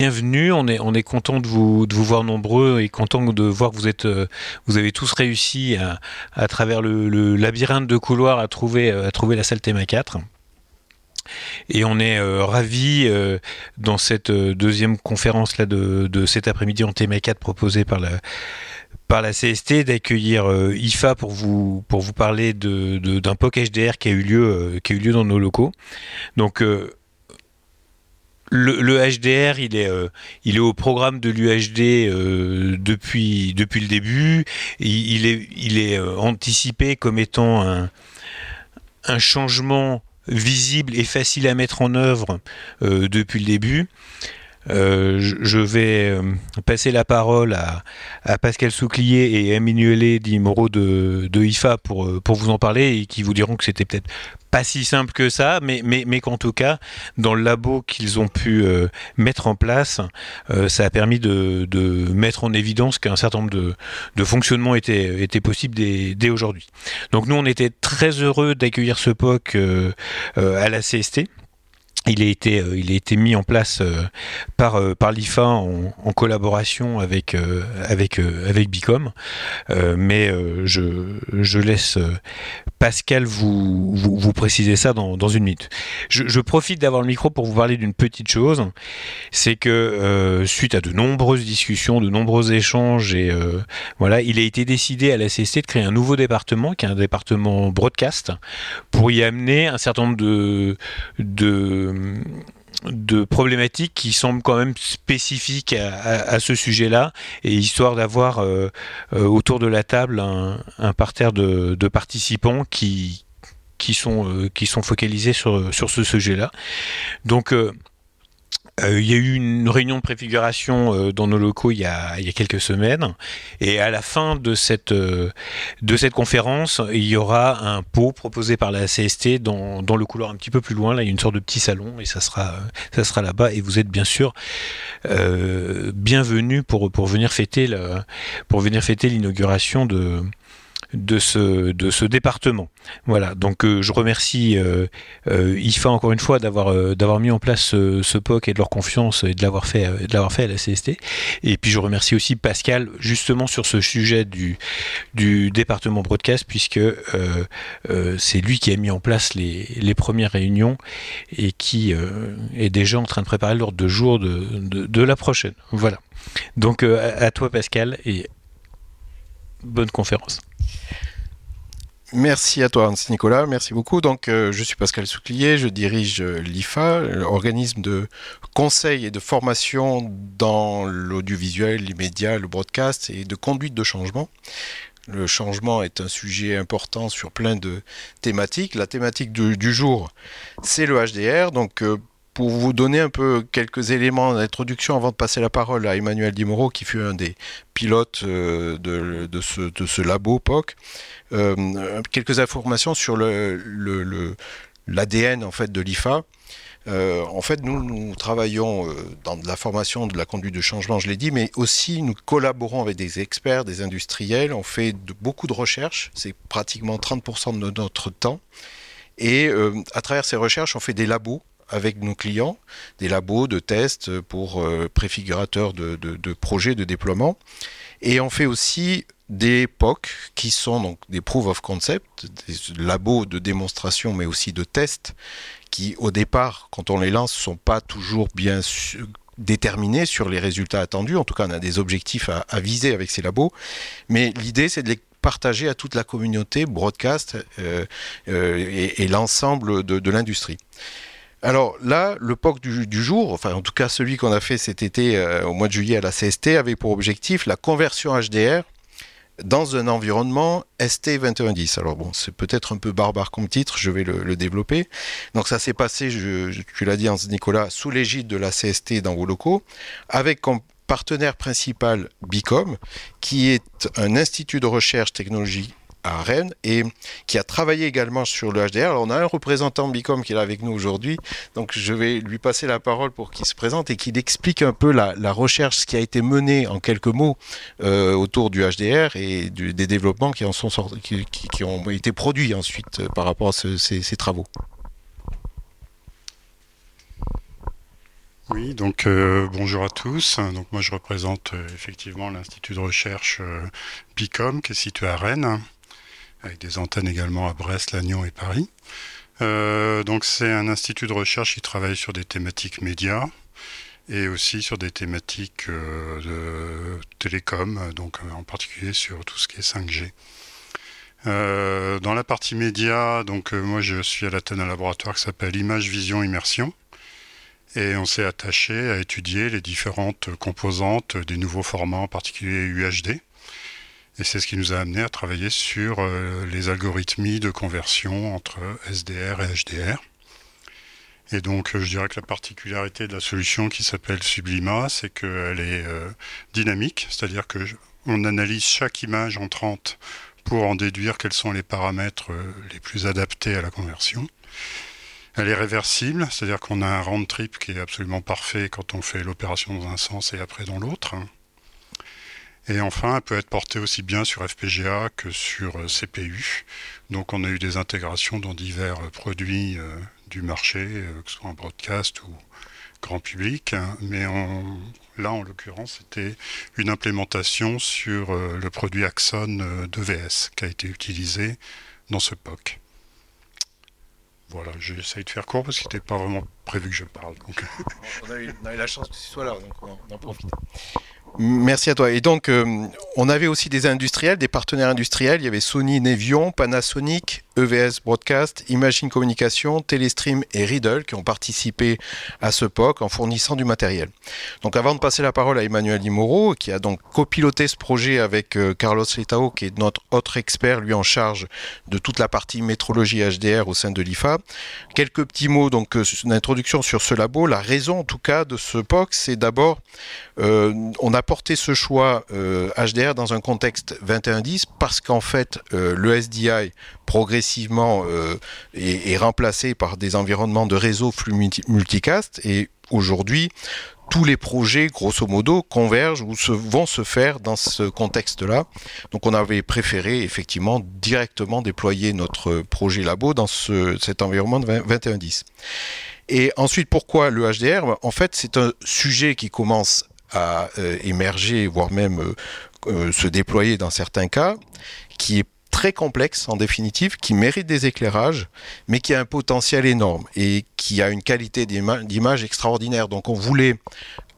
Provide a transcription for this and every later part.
bienvenue. On est, on est content de vous, de voir nombreux et content de voir que vous euh, avez tous réussi à, travers le, labyrinthe de couloirs à trouver, trouver la salle Théma 4. Et on est euh, ravis euh, dans cette deuxième conférence de, de cet après-midi en Théma 4 proposée par la, par la CST d'accueillir IFA pour vous parler de, d'un POC HDR qui a eu lieu qui a eu lieu dans nos locaux. Donc le, HDR, il est, euh, il est au programme de l'UHD euh, depuis, depuis le début. Il, est, il est euh, anticipé comme étant un, un, changement visible et facile à mettre en œuvre depuis le début. Je vais passer la parole à, Pascal Souclier et Emmanuel Di de, de IFA pour, pour vous en parler et qui vous diront que c'était peut-être pas si simple que ça, mais, mais, mais qu'en tout cas, dans le labo qu'ils ont pu euh, mettre en place, euh, ça a permis de, mettre en évidence qu'un certain nombre de, de fonctionnements étaient, étaient possibles dès, dès aujourd'hui. Donc nous, on était très heureux d'accueillir ce POC euh, à la CST il a été, euh, il a été mis en place euh, par, euh, par l'IFA en, collaboration avec, avec, avec Bicom. mais je, je laisse Pascal vous, vous, préciser ça dans, dans, une minute. Je, je profite d'avoir le micro pour vous parler d'une petite chose. C'est que suite à de nombreuses discussions, de nombreux échanges, et voilà, il a été décidé à la CST de créer un nouveau département, qui est un département broadcast, pour y amener un certain nombre de, de de problématiques qui semblent quand même spécifiques à, ce sujet-là, et histoire d'avoir euh, euh, autour de la table un, parterre de, participants qui, qui, sont, euh, qui sont focalisés sur, sur ce sujet-là. Donc euh, il y a eu une réunion de préfiguration euh, dans nos locaux il y, a, il y, a, quelques semaines. Et à la fin de cette, euh, de cette conférence, il y aura un pot proposé par la CST dans, dans, le couloir un petit peu plus loin. Là, il y a une sorte de petit salon et ça sera, ça sera là-bas. Et vous êtes bien sûr bienvenus pour, pour pour venir fêter l'inauguration de, de ce, de ce département. Voilà, donc euh, je remercie euh, euh, IFA encore une fois d'avoir mis en place ce, POC et de leur confiance et de l'avoir fait, fait à la CST. Et puis je remercie aussi Pascal justement sur ce sujet du, du département broadcast puisque c'est lui qui a mis en place les, les premières réunions et qui est déjà en train de préparer l'ordre de jour de, de, la prochaine. Voilà. Donc à toi Pascal et bonne conférence. Merci à toi, Hans Nicolas. Merci beaucoup. Donc, euh, je suis Pascal Souclier, je dirige euh, l'IFA, organisme de conseil et de formation dans l'audiovisuel, l'immédiat, le broadcast et de conduite de changement. Le changement est un sujet important sur plein de thématiques. La thématique du, jour, c'est le HDR. Donc, euh, pour vous donner un peu quelques éléments d'introduction avant de passer la parole à Emmanuel Dimoro, qui fut un des pilotes de, de, ce, labo POC, euh, quelques informations sur l'ADN en fait de l'IFA. Euh, en fait, nous, nous travaillons euh, dans la formation, de la conduite de changement, je l'ai dit, mais aussi nous collaborons avec des experts, des industriels. On fait beaucoup de recherches, c'est pratiquement 30% de notre temps. Et à travers ces recherches, on fait des labos avec nos clients, des labos de tests pour préfigurateurs de, projets de déploiement. Et on fait aussi des POC qui sont donc des proof of concept, des labos de démonstration mais aussi de tests qui au départ quand on les lance sont pas toujours bien déterminés sur les résultats attendus. En tout cas, on a des objectifs à, viser avec ces labos. Mais l'idée, c'est de les partager à toute la communauté broadcast euh, euh, et, l'ensemble de, l'industrie. Alors là, le POC du, jour, enfin en tout cas celui qu'on a fait cet été euh, au mois de juillet à la CST, avait pour objectif la conversion HDR dans un environnement ST2110. Alors bon, c'est peut-être un peu barbare comme titre, je vais le, développer. Donc ça s'est passé, tu l'as dit Nicolas, sous l'égide de la CST dans vos locaux, avec comme partenaire principal Bicom, qui est un institut de recherche technologie à Rennes et qui a travaillé également sur le HDR. Alors on a un représentant Bicom qui est là avec nous aujourd'hui, donc je vais lui passer la parole pour qu'il se présente et qu'il explique un peu la, recherche qui a été menée en quelques mots euh, autour du HDR et des développements qui, en sont sortis, qui, ont été produits ensuite euh, par rapport à ces travaux. Oui, donc euh, bonjour à tous. Donc moi je représente effectivement l'Institut de recherche PICOM qui est situé à Rennes, avec des antennes également à Brest, Lannion et Paris. donc c'est un institut de recherche qui travaille sur des thématiques médias et aussi sur des thématiques de télécom, donc en particulier sur tout ce qui est 5G. dans la partie média, donc moi je suis à la tête d'un laboratoire qui s'appelle Image Vision Immersion et on s'est attaché à étudier les différentes composantes des nouveaux formats, en particulier UHD. Et c'est ce qui nous a amené à travailler sur euh, les algorithmies de conversion entre SDR et HDR. Et donc, je dirais que la particularité de la solution qui s'appelle Sublima, c'est qu'elle est euh, dynamique, c'est-à-dire que on analyse chaque image entrante pour en déduire quels sont les paramètres euh, les plus adaptés à la conversion. Elle est réversible, c'est-à-dire qu'on a un round trip qui est absolument parfait quand on fait l'opération dans un sens et après dans l'autre. Et enfin, elle peut être portée aussi bien sur FPGA que sur euh, CPU. Donc on a eu des intégrations dans divers euh, produits euh, du marché, que ce soit en broadcast ou grand public. Mais là, en l'occurrence, c'était une implémentation sur le produit Axon de VS qui a été utilisé dans ce POC. Voilà, j'essaye de faire court parce qu'il n'était pas vraiment prévu que je parle. Donc. On, a eu, la chance que tu sois là, donc on en profite. Merci à toi. Et donc, euh, on avait aussi des industriels, des partenaires industriels. Il y avait Sony, Nevion, Panasonic, EVS Broadcast, Imagine Communication, Telestream et Riddle qui ont participé à ce POC en fournissant du matériel. Donc avant de passer la parole à Emmanuel Imoro, qui a donc copiloté ce projet avec euh, Carlos Letao, qui est notre autre expert, lui en charge de toute la partie métrologie HDR au sein de l'IFA. Quelques petits mots donc euh, sur ce labo. La raison en tout cas de ce POC, c'est d'abord euh, on a porté ce choix HDR dans un contexte 2110 parce qu'en fait le SDI progressivement euh, est, remplacé par des environnements de réseau flux multicast et aujourd'hui tous les projets, grosso modo, convergent ou vont se faire dans ce contexte-là. Donc on avait préféré effectivement directement déployer notre projet labo dans cet environnement de 2110. Et ensuite, pourquoi le HDR En fait, c'est un sujet qui commence à euh, émerger, voire même euh, se déployer dans certains cas, qui est très complexe en définitive, qui mérite des éclairages, mais qui a un potentiel énorme et qui a une qualité d'image extraordinaire. Donc on voulait,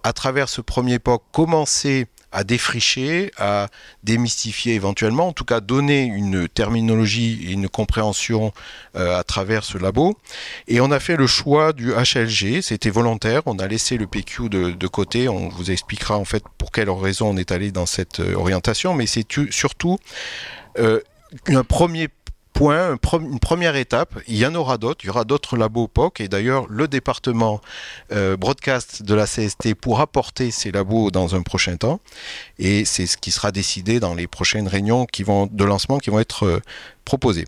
à travers ce premier époque, commencer à défricher, à démystifier éventuellement, en tout cas donner une terminologie et une compréhension euh, à travers ce labo. Et on a fait le choix du HLG, c'était volontaire, on a laissé le PQ de, côté, on vous expliquera en fait pour quelle raison on est allé dans cette euh, orientation, mais c'est surtout euh, un premier point, une première étape. Il y en aura d'autres. Il y aura d'autres labos POC. Et d'ailleurs, le département euh, broadcast de la CST pourra porter ces labos dans un prochain temps. Et c'est ce qui sera décidé dans les prochaines réunions qui vont, de lancement qui vont être euh, proposées.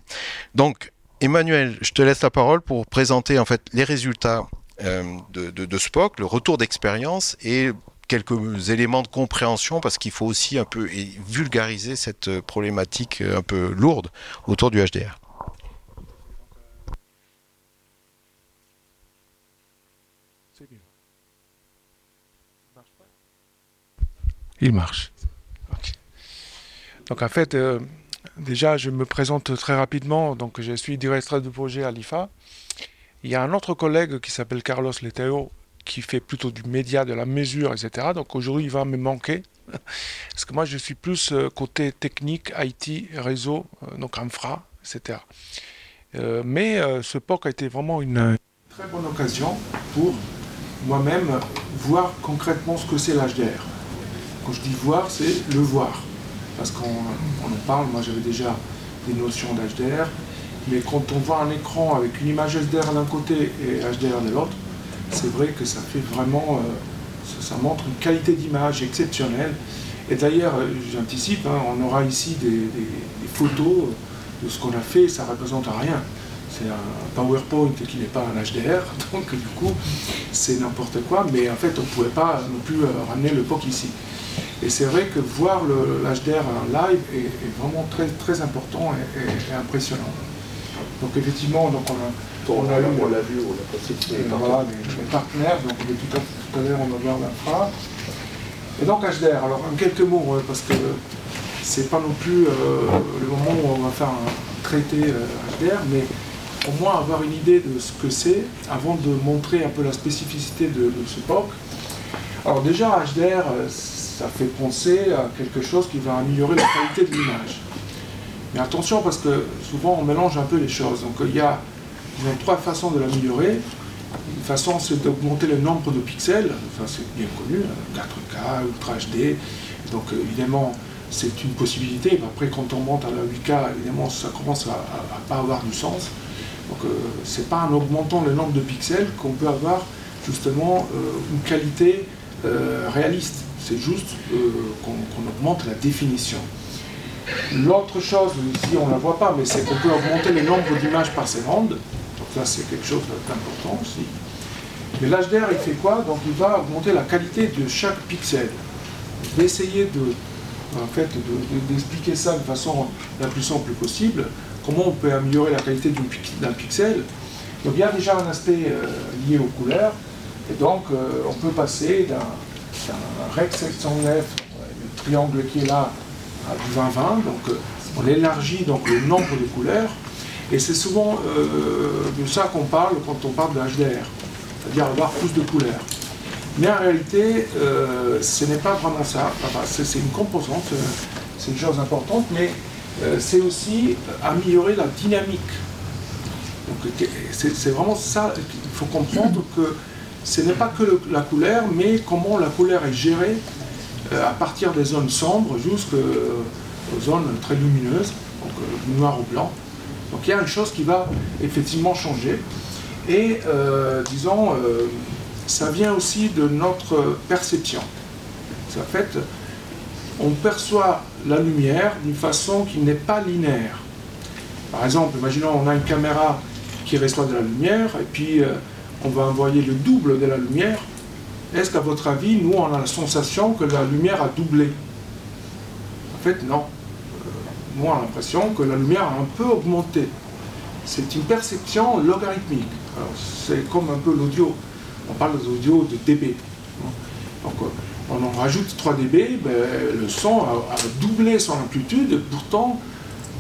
Donc, Emmanuel, je te laisse la parole pour présenter en fait les résultats euh, de, de, de SPOC, le retour d'expérience et quelques éléments de compréhension parce qu'il faut aussi un peu vulgariser cette problématique un peu lourde autour du HDR. Il marche. Donc en fait, euh, déjà je me présente très rapidement. Donc je suis directeur de projet à l'IFA. Il y a un autre collègue qui s'appelle Carlos Leteo qui fait plutôt du média, de la mesure, etc. Donc aujourd'hui, il va me manquer. Parce que moi, je suis plus euh, côté technique, IT, réseau, euh, donc infra, etc. Euh, mais ce POC a été vraiment une très bonne occasion pour moi-même voir concrètement ce que c'est l'HDR. Quand je dis voir, c'est le voir. Parce qu'on en parle, moi j'avais déjà des notions d'HDR, mais quand on voit un écran avec une image HDR d'un côté et HDR de l'autre, c'est vrai que ça fait vraiment, euh, ça, montre une qualité d'image exceptionnelle. Et d'ailleurs, euh, j'anticipe, hein, on aura ici des, photos de ce qu'on a fait, ça ne représente rien. C'est un PowerPoint qui n'est pas un HDR, donc du coup, c'est n'importe quoi, mais en fait, on ne pouvait pas non plus euh, ramener le POC ici. Et c'est vrai que voir l'HDR en live est, vraiment très, très important et, impressionnant. Donc effectivement, donc on a, on, a, on l'a vu, on a passé voilà, les, partenaires, donc on est tout à fait tout à l'heure, on va voir l'infra. Et donc HDR, alors en quelques mots, parce que c'est pas non plus le moment où on va faire un traité HDR, mais au moins avoir une idée de ce que c'est avant de montrer un peu la spécificité de, ce POC. Alors déjà, HDR, ça fait penser à quelque chose qui va améliorer la qualité de l'image. Mais attention parce que souvent on mélange un peu les choses. Donc il y a trois façons de l'améliorer. Une façon c'est d'augmenter le nombre de pixels, ça c'est bien connu, 4K, Ultra HD. Donc évidemment c'est une possibilité. Après quand on monte à la 8K, évidemment ça commence à ne pas avoir du sens. Donc euh, c'est pas en augmentant le nombre de pixels qu'on peut avoir justement euh, une qualité euh, réaliste. C'est juste qu'on augmente la définition. L'autre chose, ici on ne la voit pas, mais c'est qu'on peut augmenter le nombre d'images par seconde. Ça c'est quelque chose d'important aussi. Mais l'HDR il fait quoi? Donc il va augmenter la qualité de chaque pixel. Je vais essayer de, en fait, d'expliquer ça de façon la plus simple possible comment on peut améliorer la qualité d'un pixel? Donc il y a déjà un aspect euh, lié aux couleurs, et donc euh, on peut passer d'un rec 709, le triangle qui est là, à du 2020, donc euh, on élargit donc le nombre de couleurs, et c'est souvent de ça qu'on parle quand on parle de HDR, c'est-à-dire avoir plus de couleurs. Mais en réalité, ce n'est pas vraiment ça. c'est une composante, c'est une chose importante, mais euh, c'est aussi améliorer la dynamique. C'est vraiment ça qu'il faut comprendre que ce n'est pas que la couleur, mais comment la couleur est gérée euh, à partir des zones sombres jusqu'aux zones très lumineuses, donc euh, noir ou blanc. Donc il y a une chose qui va effectivement changer. Et disons, ça vient aussi de notre perception. En fait, on perçoit la lumière d'une façon qui n'est pas linéaire. Par exemple, imaginons on a une caméra qui reçoit de la lumière et puis euh, on va envoyer le double de la lumière. Est-ce qu'à votre avis, nous, on a la sensation que la lumière a doublé? En fait, non. Moi, l'impression que la lumière a un peu augmenté. C'est une perception logarithmique. C'est comme un peu l'audio. On parle d'audio de dB. Donc, euh, on en rajoute 3 dB, ben, le son a, doublé son amplitude, et pourtant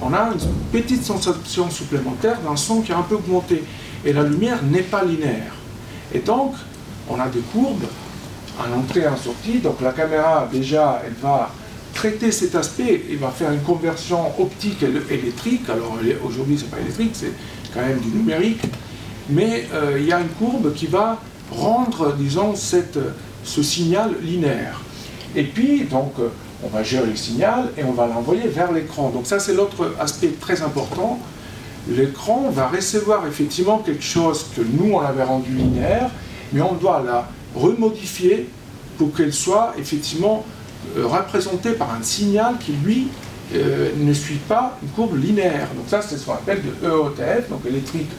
on a une petite sensation supplémentaire d'un son qui a un peu augmenté. Et la lumière n'est pas linéaire. Et donc, on a des courbes en entrée et en sortie. Donc la caméra, déjà, elle va traiter cet aspect, il va faire une conversion optique électrique. Alors aujourd'hui, ce n'est pas électrique, c'est quand même du numérique. Mais euh, il y a une courbe qui va rendre, disons, cette ce signal linéaire. Et puis, donc, euh, on va gérer le signal et on va l'envoyer vers l'écran. Donc ça, c'est l'autre aspect très important. L'écran va recevoir effectivement quelque chose que nous, on avait rendu linéaire, mais on doit la remodifier pour qu'elle soit effectivement euh, représentée par un signal qui, lui, euh, ne suit pas une courbe linéaire. Donc ça, c'est ce qu'on appelle de EOTF, donc électrique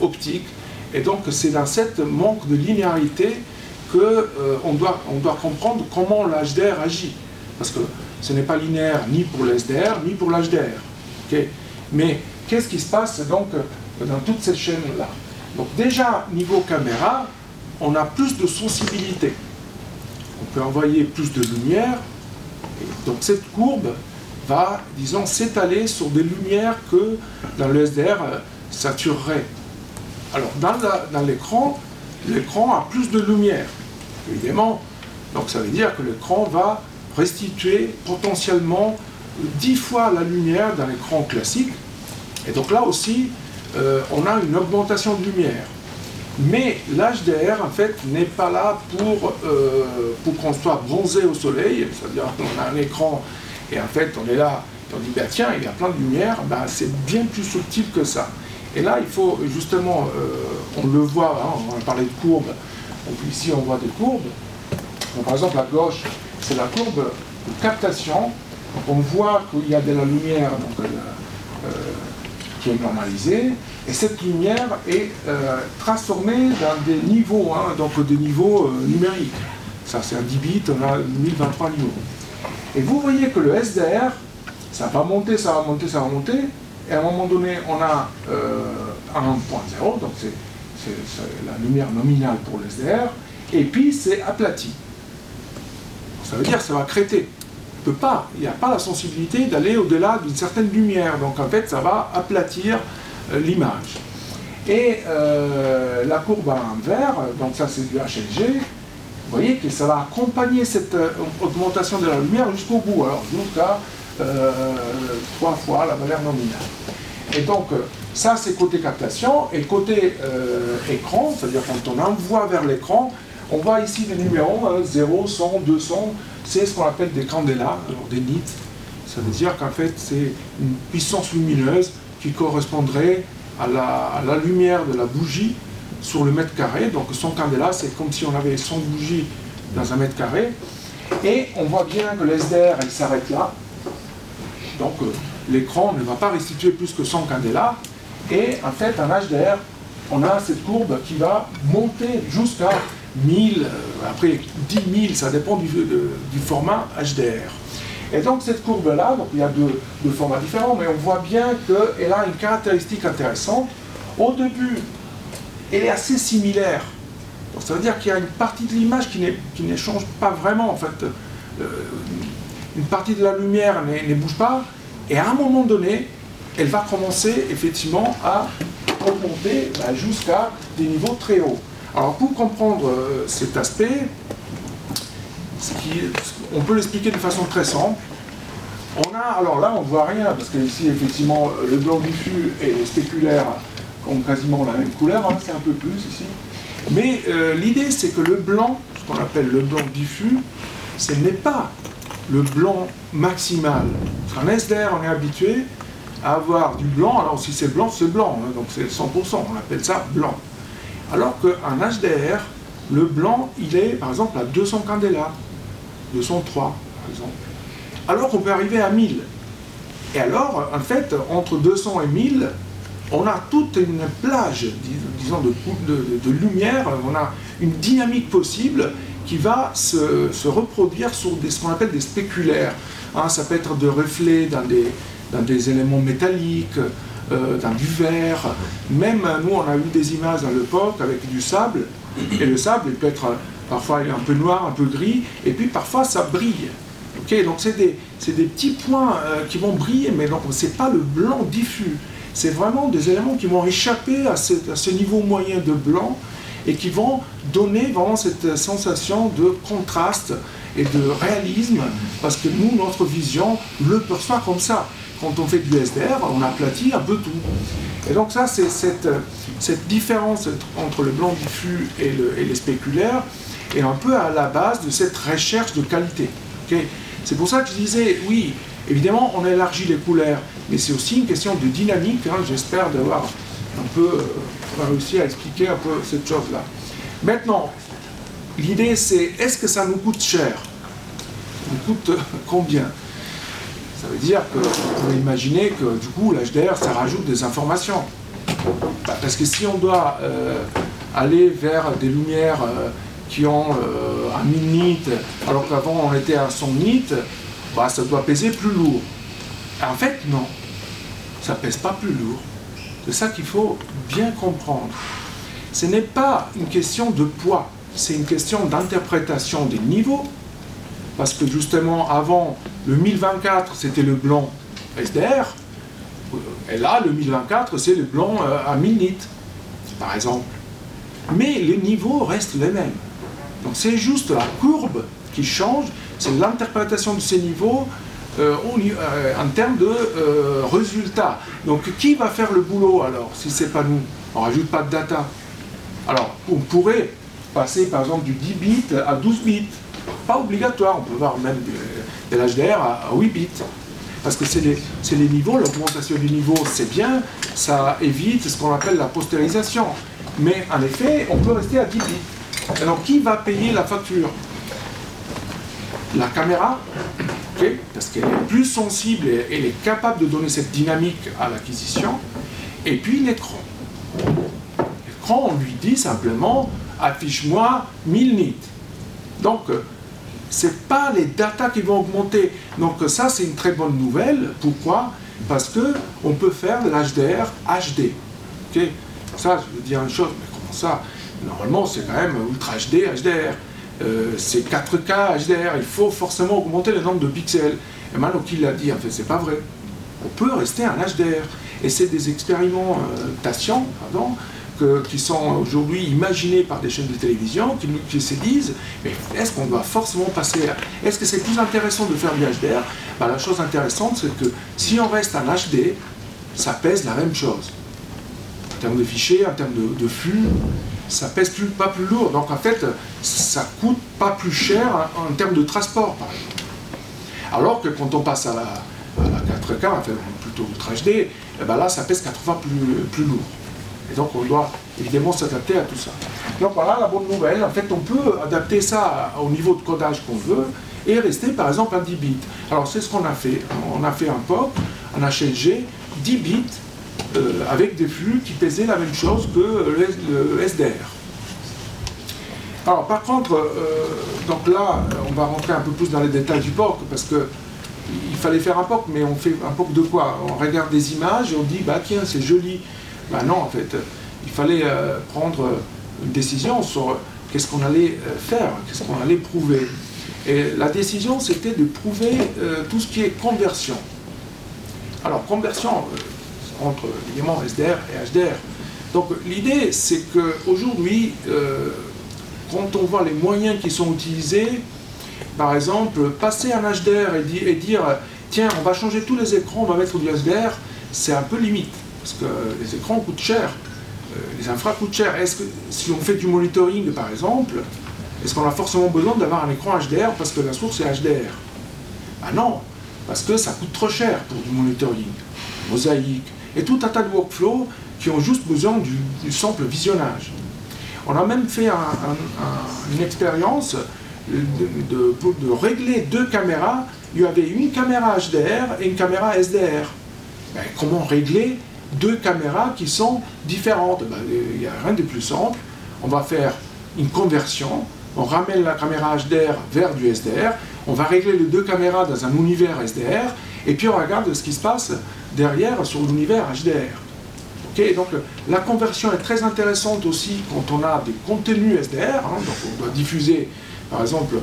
optique. Et donc, c'est dans cette manque de linéarité qu'on euh, doit, on doit comprendre comment l'HDR agit. Parce que ce n'est pas linéaire ni pour l'SDR ni pour l'HDR. Mais qu'est-ce qui se passe donc dans toutes ces chaînes-là? Donc déjà, niveau caméra, on a plus de sensibilité. On peut envoyer plus de lumière. donc cette courbe va, disons, s'étaler sur des lumières que dans le SDR euh, saturerait. Alors dans l'écran, l'écran a plus de lumière évidemment. Donc ça veut dire que l'écran va restituer potentiellement 10 fois la lumière d'un écran classique. Et donc là aussi, euh, on a une augmentation de lumière. Mais l'HDR, en fait, n'est pas là pour, euh, pour qu'on soit bronzé au soleil, c'est-à-dire qu'on a un écran et en fait on est là, et on dit, tiens, il y a plein de lumière, bah, c'est bien plus subtil que ça. Et là, il faut justement, euh, on le voit, hein, on va parler de courbe, donc ici, on voit des courbes. par exemple, à gauche, c'est la courbe de captation. on voit qu'il y a de la lumière euh, qui est normalisée. Et cette lumière est euh, transformée dans des niveaux, hein, donc des niveaux numériques. Ça, c'est un 10 bits, on a 1023 niveaux. Et vous voyez que le SDR, ça va monter, ça va monter, ça va monter. Et à un moment donné, on a un 1.0, donc c'est la lumière nominale pour le SDR. et puis c'est aplati. Ça veut dire que ça va crêter. peut pas, il n'y a pas la sensibilité d'aller au-delà d'une certaine lumière. Donc en fait, ça va aplatir euh, l'image. Et euh, la courbe à vert, donc ça c'est du HLG, vous voyez que ça va accompagner cette euh, augmentation de la lumière jusqu'au bout, alors jusqu'à trois fois la valeur nominale. Et donc, ça c'est côté captation, et côté écran, c'est-à-dire quand on envoie vers l'écran, on voit ici des numéros, 0, 100, 200, c'est ce qu'on appelle des candélas, alors des nits. Ça veut dire qu'en fait, c'est une puissance lumineuse qui correspondrait à la, lumière de la bougie sur le mètre carré. Donc 100 candélas, c'est comme si on avait 100 bougies dans un mètre carré. Et on voit bien que l'SDR, elle s'arrête là. Donc euh, l'écran ne va pas restituer plus que 100 candélas. Et en fait, en HDR, on a cette courbe qui va monter jusqu'à 1000, euh, après 10 000, ça dépend du, format HDR. Et donc cette courbe-là, il y a deux, formats différents, mais on voit bien qu'elle a une caractéristique intéressante. Au début, elle est assez similaire. Donc ça veut dire qu'il y a une partie de l'image qui, qui ne change pas vraiment. En fait, euh, une partie de la lumière ne, bouge pas, et à un moment donné, elle va commencer effectivement à augmenter bah, jusqu'à des niveaux très hauts. Alors pour comprendre euh, cet aspect, on peut l'expliquer de façon très simple. On a, alors là on ne voit rien, parce que ici effectivement le blanc diffus et le spéculaire ont quasiment la même couleur, hein, c'est un peu plus ici. Mais euh, l'idée c'est que le blanc, ce qu'on appelle le blanc diffus, ce n'est pas le blanc maximal. En SDR on est habitué à avoir du blanc, alors si c'est blanc, c'est blanc, hein, donc c'est 100%, on appelle ça blanc. Alors qu'un HDR, le blanc, il est par exemple à 200 candela, 203 par exemple. Alors qu'on peut arriver à 1000. Et alors, en fait, entre 200 et 1000, on a toute une plage, disons, de, lumière, on a une dynamique possible qui va se, reproduire sur ce qu'on appelle des spéculaires. Hein, ça peut être de reflets dans des, dans éléments métalliques, euh, dans du verre. Même nous, on a eu des images à l'époque avec du sable, et le sable, il peut être parfois un peu noir, un peu gris, et puis parfois ça brille. Ok, donc c'est des, des, petits points euh, qui vont briller, mais donc c'est pas le blanc diffus. C'est vraiment des éléments qui vont échapper à ce, ce, niveau moyen de blanc et qui vont donner vraiment cette sensation de contraste et de réalisme, parce que nous, notre vision le perçoit comme ça quand on fait du SDR, on aplatit un peu tout. Et donc ça, c'est cette, cette, différence entre le blanc diffus et les spéculaires est un peu à la base de cette recherche de qualité. c'est pour ça que je disais, oui, évidemment, on élargit les couleurs, mais c'est aussi une question de dynamique. Hein. J'espère d'avoir un peu euh, réussi à expliquer un peu cette chose-là. Maintenant, l'idée c'est, est-ce que ça nous coûte cher? Ça nous coûte combien? Ça veut dire que vous imaginer que du coup l'HDR ça rajoute des informations. Bah, parce que si on doit euh, aller vers des lumières euh, qui ont euh, un 1000 nits, alors qu'avant on était à 100 nits, bah, ça doit peser plus lourd. En fait, non, ça pèse pas plus lourd. C'est ça qu'il faut bien comprendre. Ce n'est pas une question de poids, c'est une question d'interprétation des niveaux parce que justement avant le 1024 c'était le blanc SDR, et là le 1024 c'est le blanc euh, à 1000 nits, par exemple. Mais les niveaux restent les mêmes. Donc c'est juste la courbe qui change, c'est l'interprétation de ces niveaux euh, euh, en termes de résultats. Donc qui va faire le boulot alors si c'est pas nous? On rajoute pas de data. Alors on pourrait passer par exemple du 10 bits à 12 bits pas obligatoire, on peut voir même de, l'HDR à, 8 bits. Parce que c'est les, les, niveaux, l'augmentation du niveau c'est bien, ça évite ce qu'on appelle la postérisation. Mais en effet, on peut rester à 10 bits. Alors qui va payer la facture? La caméra, parce qu'elle est plus sensible et elle est capable de donner cette dynamique à l'acquisition. Et puis l'écran. L'écran, on lui dit simplement, affiche-moi 1000 nits. Donc, c'est pas les datas qui vont augmenter. Donc ça, c'est une très bonne nouvelle. Pourquoi? Parce que on peut faire de l'HDR HD. Ça, je veux dire une chose, mais comment ça? Normalement, c'est quand même Ultra HD, HDR. Euh, c'est 4K HDR, il faut forcément augmenter le nombre de pixels. Et Manoki l'a dit, en fait, c'est pas vrai. On peut rester en HDR. Et c'est des expérimentations pardon, qui sont aujourd'hui imaginés par des chaînes de télévision qui, se disent mais est-ce qu'on doit forcément passer à... Est-ce que c'est plus intéressant de faire du HDR ben, La chose intéressante, c'est que si on reste en HD, ça pèse la même chose. En termes de fichiers, en termes de, flux, ça pèse plus, pas plus lourd. Donc en fait, ça coûte pas plus cher en, termes de transport, par exemple. Alors que quand on passe à la, 4K, enfin plutôt Ultra HD, eh ben là, ça pèse 4 fois plus, plus lourd. Et donc on doit évidemment s'adapter à tout ça. Donc voilà la bonne nouvelle, en fait on peut adapter ça au niveau de codage qu'on veut et rester par exemple à 10 bits. Alors c'est ce qu'on a fait. On a fait un POC, un HLG, 10 bits avec des flux qui pesaient la même chose que le, SDR. Alors par contre, euh, donc là on va rentrer un peu plus dans les détails du POC parce que il fallait faire un POC, mais on fait un POC de quoi? On regarde des images et on dit bah tiens c'est joli ben non, en fait, il fallait euh, prendre une décision sur qu'est-ce qu'on allait euh, faire, qu'est-ce qu'on allait prouver. Et la décision, c'était de prouver euh, tout ce qui est conversion. Alors, conversion entre évidemment SDR et HDR. Donc, l'idée, c'est qu'aujourd'hui, quand on voit les moyens qui sont utilisés, par exemple, passer un HDR et, dire tiens, on va changer tous les écrans, on va mettre du HDR, c'est un peu limite parce que les écrans coûtent cher, euh, les infra coûtent cher. Est-ce que si on fait du monitoring par exemple, est-ce qu'on a forcément besoin d'avoir un écran HDR parce que la source est HDR Ah non, parce que ça coûte trop cher pour du monitoring, mosaïque, et tout un tas de workflows qui ont juste besoin du, simple visionnage. On a même fait une expérience de, régler deux caméras. Il y avait une caméra HDR et une caméra SDR. Ben, comment régler deux caméras qui sont différentes? Ben, il n'y a rien de plus simple. On va faire une conversion. On ramène la caméra HDR vers du SDR. On va régler les deux caméras dans un univers SDR. Et puis on regarde ce qui se passe derrière sur l'univers HDR. Ok, donc la conversion est très intéressante aussi quand on a des contenus SDR. Hein. donc on doit diffuser par exemple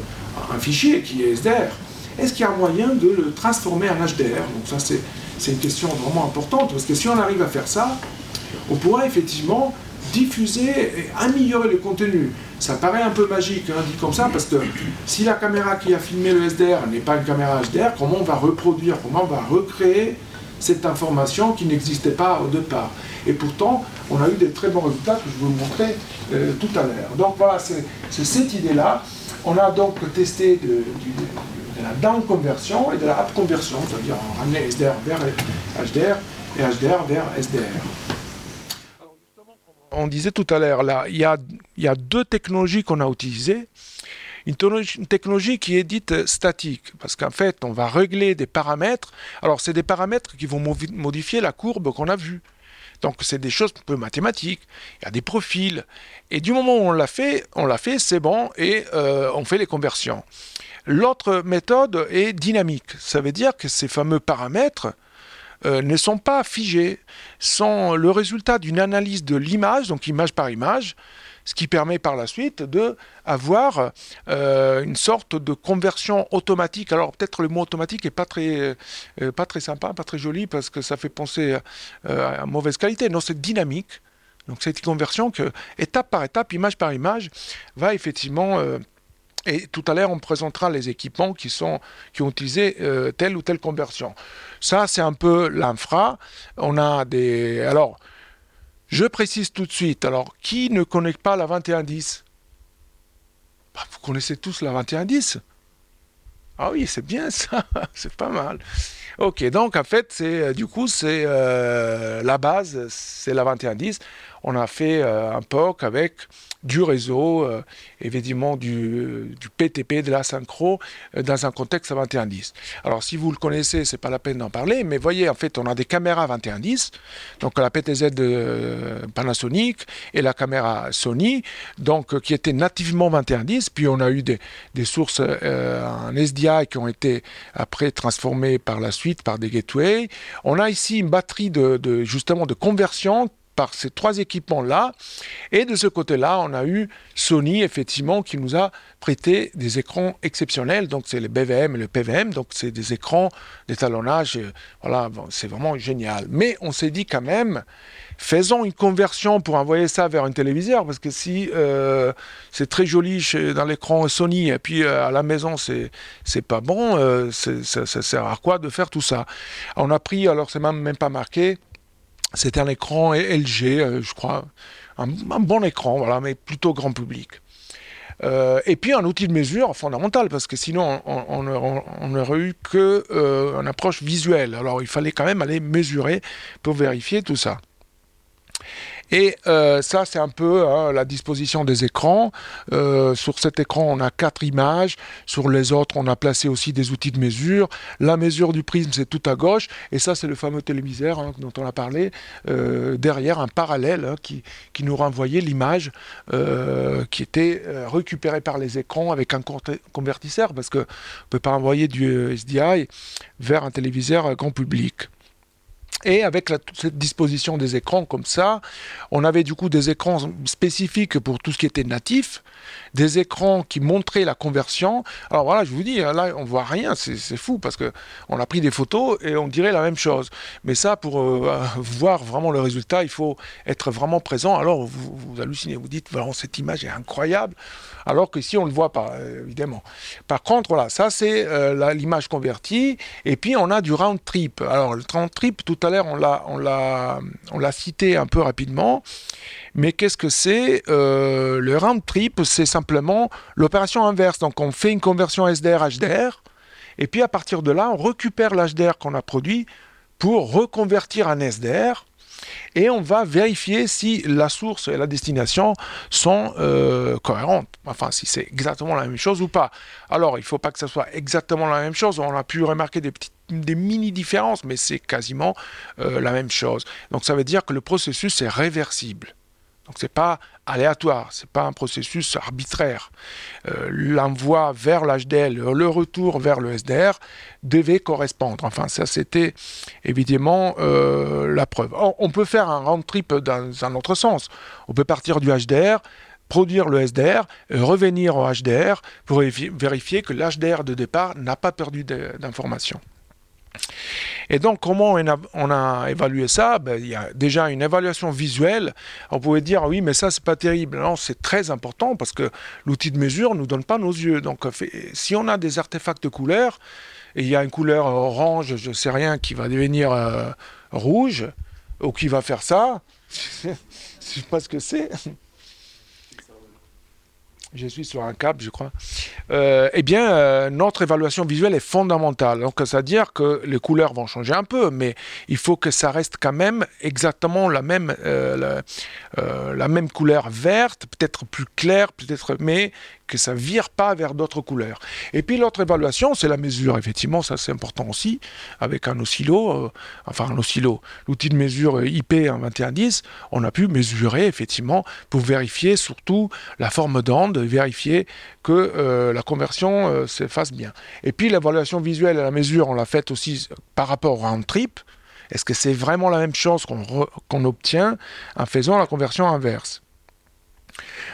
un fichier qui est SDR. Est-ce qu'il y a moyen de le transformer en HDR Donc ça c'est une question vraiment importante, parce que si on arrive à faire ça, on pourra effectivement diffuser et améliorer le contenu. Ça paraît un peu magique, hein, dit comme ça, parce que si la caméra qui a filmé le SDR n'est pas une caméra HDR, comment on va reproduire, comment on va recréer cette information qui n'existait pas au départ Et pourtant, on a eu des très bons résultats que je vous montrer euh, tout à l'heure. Donc voilà, c'est cette idée-là. On a donc testé de la down conversion et de la up conversion, c'est-à-dire ramener SDR vers HDR et HDR vers SDR. On disait tout à l'heure, là, il y a, deux technologies qu'on a utilisées. Une, technologie qui est dite statique, parce qu'en fait, on va régler des paramètres. Alors, c'est des paramètres qui vont modifier la courbe qu'on a vue. Donc, c'est des choses un peu mathématiques. Il y a des profils. Et du moment où on l'a fait, on l'a fait, c'est bon, et euh, on fait les conversions. L'autre méthode est dynamique. Ça veut dire que ces fameux paramètres euh, ne sont pas figés, sont le résultat d'une analyse de l'image, donc image par image, ce qui permet par la suite de avoir euh, une sorte de conversion automatique. Alors peut-être le mot automatique n'est pas très, euh, pas très sympa, pas très joli parce que ça fait penser à mauvaise qualité. Non, c'est dynamique. Donc cette conversion que étape par étape, image par image, va effectivement et tout à l'heure, on présentera les équipements qui, sont, qui ont utilisé euh, telle ou telle conversion. Ça, c'est un peu l'infra. On a des. Alors, je précise tout de suite. Alors, qui ne connaît pas la 2110 bah, Vous connaissez tous la 2110 Ah oui, c'est bien ça. c'est pas mal. Ok, donc en fait, c'est euh, du coup, c'est euh, la base, c'est la 2110. On a fait un POC avec du réseau, euh, évidemment du, du, PTP, de la synchro, euh, dans un contexte à 2110. Alors si vous le connaissez, c'est pas la peine d'en parler, mais voyez, en fait, on a des caméras 2110, donc la PTZ de euh, Panasonic et la caméra Sony, donc qui étaient nativement 2110, puis on a eu des, des sources en SDI qui ont été après transformées par la suite par des gateways. On a ici une batterie de justement de conversion par ces trois équipements-là. Et de ce côté-là, on a eu Sony, effectivement, qui nous a prêté des écrans exceptionnels. Donc, c'est le BVM et le PVM. Donc, c'est des écrans d'étalonnage. Voilà, c'est vraiment génial. Mais on s'est dit quand même, faisons une conversion pour envoyer ça vers un téléviseur, parce que si euh, c'est très joli dans l'écran Sony, et puis euh, à la maison, c'est, c'est pas bon, euh, ça, sert à quoi de faire tout ça? On a pris, alors c'est même, même pas marqué, c'était un écran LG, je crois, un, bon écran, voilà, mais plutôt grand public. et puis un outil de mesure fondamental, parce que sinon on n'aurait eu qu'une approche visuelle. Alors il fallait quand même aller mesurer pour vérifier tout ça. Et euh, ça, c'est un peu hein, la disposition des écrans. Euh, sur cet écran, on a quatre images. Sur les autres, on a placé aussi des outils de mesure. La mesure du prisme, c'est tout à gauche. Et ça, c'est le fameux téléviseur hein, dont on a parlé. Euh, derrière, un parallèle hein, qui, qui, nous renvoyait l'image qui était récupérée par les écrans avec un convertisseur, parce qu'on ne peut pas envoyer du SDI vers un téléviseur grand public. Et avec cette disposition des écrans comme ça, on avait du coup des écrans spécifiques pour tout ce qui était natif, des écrans qui montraient la conversion. Alors voilà, je vous dis, là, on voit rien, c'est fou parce que on a pris des photos et on dirait la même chose. Mais ça, pour euh, voir vraiment le résultat, il faut être vraiment présent. Alors vous, vous hallucinez, vous dites, voilà, cette image est incroyable alors que si on ne le voit pas, euh, évidemment. Par contre, voilà, ça c'est euh, l'image convertie, et puis on a du round trip. Alors le round trip, tout à l'heure on l'a cité un peu rapidement, mais qu'est-ce que c'est euh, Le round trip, c'est simplement l'opération inverse. Donc on fait une conversion SDR-HDR, et puis à partir de là, on récupère l'HDR qu'on a produit pour reconvertir en SDR et on va vérifier si la source et la destination sont euh, cohérentes. Enfin, si c'est exactement la même chose ou pas. Alors, il ne faut pas que ce soit exactement la même chose. On a pu remarquer des petites des mini différences, mais c'est quasiment euh, la même chose. Donc ça veut dire que le processus est réversible. Donc c'est pas aléatoire, c'est pas un processus arbitraire. Euh, l'envoi vers l'HDL, le retour vers le SDR devait correspondre. Enfin, ça c'était évidemment euh, la preuve. On, peut faire un round trip dans un autre sens. On peut partir du HDR, produire le SDR, revenir au HDR pour vérifier que l'HDR de départ n'a pas perdu d'informations. Et donc, comment on a, évalué ça? Ben, Il y a déjà une évaluation visuelle. On pouvait dire, oui, mais ça, c'est pas terrible. Non, c'est très important parce que l'outil de mesure ne nous donne pas nos yeux. Donc, si on a des artefacts de couleur, et il y a une couleur orange, je ne sais rien, qui va devenir euh, rouge, ou qui va faire ça, je ne sais pas ce que c'est je suis sur un câble, je crois, euh, eh bien, euh, notre évaluation visuelle est fondamentale. Donc, c'est-à-dire que les couleurs vont changer un peu, mais il faut que ça reste quand même exactement la même, euh, la, même couleur verte, peut-être plus claire, peut-être, mais que ça vire pas vers d'autres couleurs. Et puis l'autre évaluation, c'est la mesure. Effectivement, ça c'est important aussi, avec un oscillo, enfin un oscillo, l'outil de mesure IP en 2110, on a pu mesurer effectivement pour vérifier surtout la forme d'onde, vérifier que euh, la conversion euh, se fasse bien. Et puis l'évaluation visuelle et la mesure, on l'a faite aussi par rapport au round trip. Est-ce que c'est vraiment la même chose qu'on obtient en faisant la conversion inverse?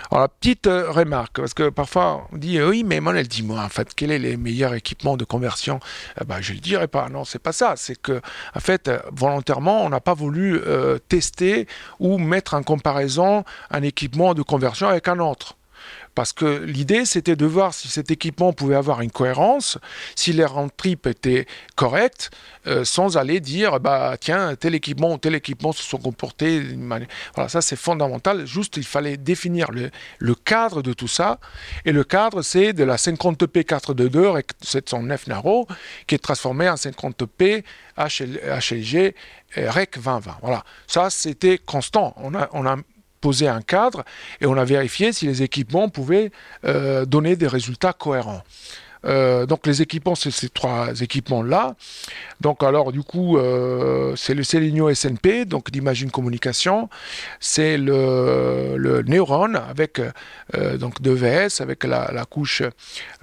Alors, la petite euh, remarque, parce que parfois on dit oui, mais Monel, dis-moi en fait, quel est les meilleurs équipements de conversion? Eh ben, Je ne le dirai pas. Non, c'est pas ça. C'est que, en fait, volontairement, on n'a pas voulu euh, tester ou mettre en comparaison un équipement de conversion avec un autre. Parce que l'idée, c'était de voir si cet équipement pouvait avoir une cohérence, si les round trips étaient corrects, euh, sans aller dire, bah tiens, tel équipement ou tel équipement se sont comportés. Voilà, ça c'est fondamental. Juste, il fallait définir le, cadre de tout ça. Et le cadre, c'est de la 50p 422 REC 709 Naro, qui est transformée en 50p HLG REC 2020. Voilà, ça c'était constant. On a poser un cadre et on a vérifié si les équipements pouvaient euh, donner des résultats cohérents. Euh, donc les équipements, c'est ces trois équipements-là. Donc alors du coup, euh, c'est le Selenio SNP, donc d'imagine communication. C'est le, le Neuron avec donc VS avec la, la couche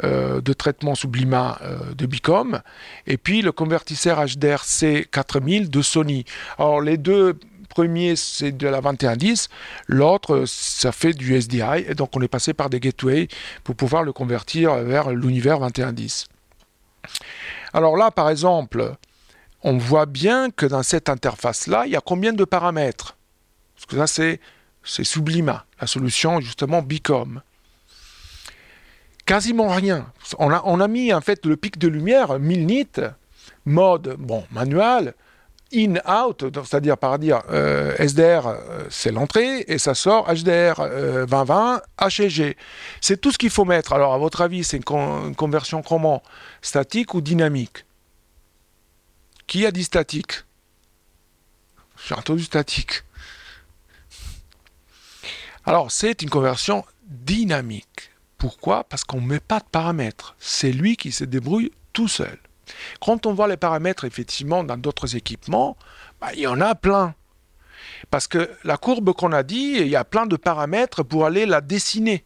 de traitement sublima de Bicom. Et puis le convertisseur HDR C4000 de Sony. Alors les deux premier, c'est de la 2110, l'autre, ça fait du SDI, et donc on est passé par des gateways pour pouvoir le convertir vers l'univers 2110. Alors là, par exemple, on voit bien que dans cette interface-là, il y a combien de paramètres? Parce que ça, c'est, Sublima, la solution justement Bicom. Quasiment rien. On a, on a mis en fait le pic de lumière 1000 nits, mode bon, manuel, in-out, c'est-à-dire par dire euh, SDR, euh, c'est l'entrée, et ça sort HDR 2020, HG. C'est tout ce qu'il faut mettre. Alors, à votre avis, c'est une, conversion comment? Statique ou dynamique? Qui a dit statique? J'ai entendu statique. Alors, c'est une conversion dynamique. Pourquoi? Parce qu'on ne met pas de paramètres. C'est lui qui se débrouille tout seul. Quand on voit les paramètres, effectivement, dans d'autres équipements, bah, il y en a plein. Parce que la courbe qu'on a dit, il y a plein de paramètres pour aller la dessiner.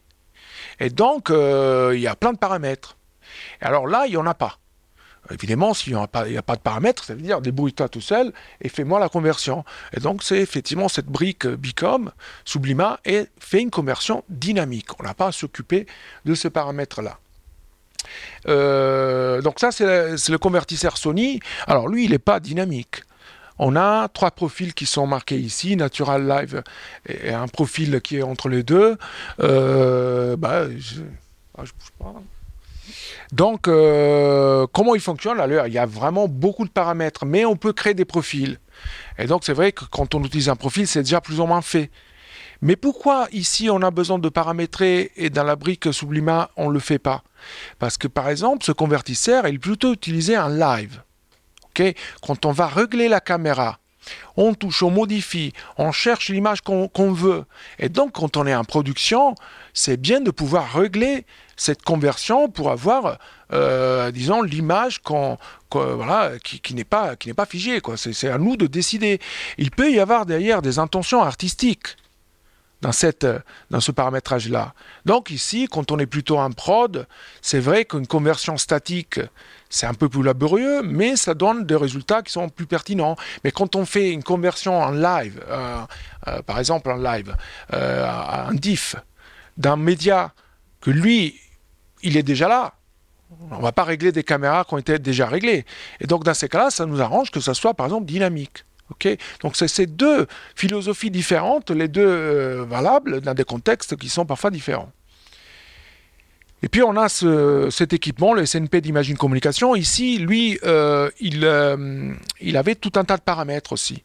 Et donc, euh, il y a plein de paramètres. Alors là, il n'y en a pas. Évidemment, s'il n'y a, pas de paramètres, ça veut dire débrouille-toi tout seul et fais-moi la conversion. Et donc, c'est effectivement cette brique Bicom, Sublima, et fait une conversion dynamique. On n'a pas à s'occuper de ce paramètre-là. Euh, donc ça, c'est le, convertisseur Sony. Alors lui, il n'est pas dynamique. On a trois profils qui sont marqués ici, Natural Live et un profil qui est entre les deux. Euh, bah, ah, donc, euh, comment il fonctionne Alors, il y a vraiment beaucoup de paramètres, mais on peut créer des profils. Et donc, c'est vrai que quand on utilise un profil, c'est déjà plus ou moins fait. Mais pourquoi ici on a besoin de paramétrer et dans la brique Sublima on ne le fait pas? Parce que par exemple ce convertisseur il est plutôt utilisé en live. Quand on va régler la caméra, on touche, on modifie, on cherche l'image qu'on veut. Et donc quand on est en production, c'est bien de pouvoir régler cette conversion pour avoir, euh, disons, l'image voilà, qui, n'est pas, pas figée. C'est à nous de décider. Il peut y avoir derrière des intentions artistiques dans, cette, dans ce paramétrage-là. Donc ici, quand on est plutôt en prod, c'est vrai qu'une conversion statique, c'est un peu plus laborieux, mais ça donne des résultats qui sont plus pertinents. Mais quand on fait une conversion en live, euh, euh, par exemple en live, euh, un diff d'un média que lui, il est déjà là, on ne va pas régler des caméras qui ont été déjà réglées. Et donc dans ces cas-là, ça nous arrange que ça soit par exemple dynamique. Donc c'est ces deux philosophies différentes, les deux euh, valables dans des contextes qui sont parfois différents. Et puis on a cet équipement, le SNP d'Imagine Communication. Ici, lui, euh, il, euh, il, avait tout un tas de paramètres aussi.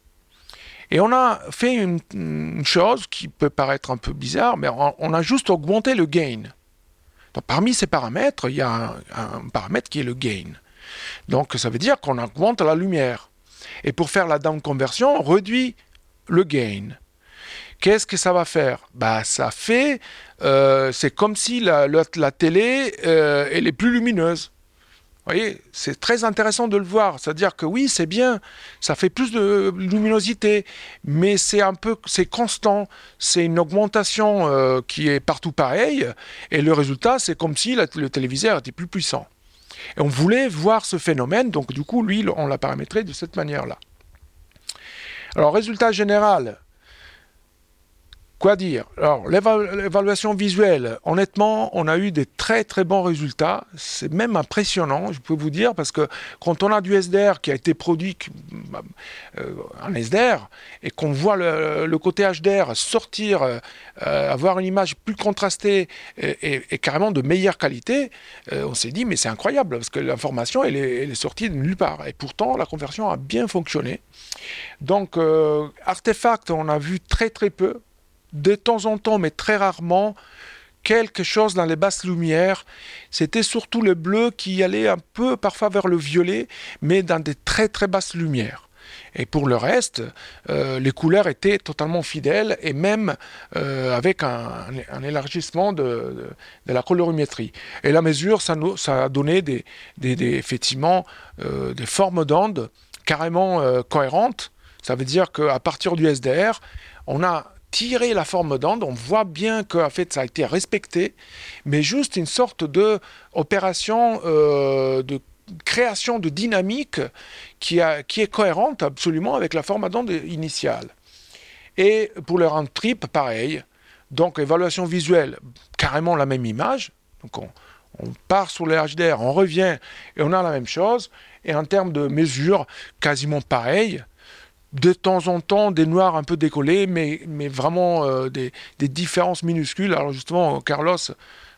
Et on a fait une, chose qui peut paraître un peu bizarre, mais on, a juste augmenté le gain. Donc, parmi ces paramètres, il y a un paramètre qui est le gain. Donc ça veut dire qu'on augmente la lumière. Et pour faire la down conversion, on réduit le gain. Qu'est-ce que ça va faire? Bah, Ça fait, euh, c'est comme si la, la, télé, euh, elle est plus lumineuse. Vous voyez, c'est très intéressant de le voir. C'est-à-dire que oui, c'est bien, ça fait plus de luminosité, mais c'est un peu, c'est constant. C'est une augmentation euh, qui est partout pareille, et le résultat, c'est comme si le téléviseur était plus puissant. Et on voulait voir ce phénomène, donc du coup, lui, on l'a paramétré de cette manière-là. Alors, résultat général, Quoi dire? Alors, l'évaluation visuelle, honnêtement, on a eu des très très bons résultats. C'est même impressionnant, je peux vous dire, parce que quand on a du SDR qui a été produit euh, en SDR et qu'on voit le, côté HDR sortir, euh, avoir une image plus contrastée et, carrément de meilleure qualité, euh, on s'est dit, mais c'est incroyable, parce que l'information, elle elle est, sortie de nulle part. Et pourtant, la conversion a bien fonctionné. Donc, artefact, on a vu très très peu de temps en temps, mais très rarement, quelque chose dans les basses lumières. C'était surtout le bleu qui allait un peu parfois vers le violet, mais dans des très très basses lumières. Et pour le reste, euh, les couleurs étaient totalement fidèles et même euh, avec un, élargissement de, la colorimétrie. Et la mesure, ça, nous, ça a donné des, effectivement euh, des formes d'ondes carrément cohérentes. Ça veut dire qu'à partir du SDR, on a tirer la forme d'onde, on voit bien que fait ça a été respecté, mais juste une sorte de opération euh, de création de dynamique qui, est cohérente absolument avec la forme d'onde initiale. Et pour le round trip, pareil. Donc évaluation visuelle, carrément la même image. Donc on, on part sur le HDR, on revient et on a la même chose. Et en termes de mesure, quasiment pareil. De temps en temps, des noirs un peu décollés, mais, mais vraiment euh, des, des, différences minuscules. Alors justement, Carlos,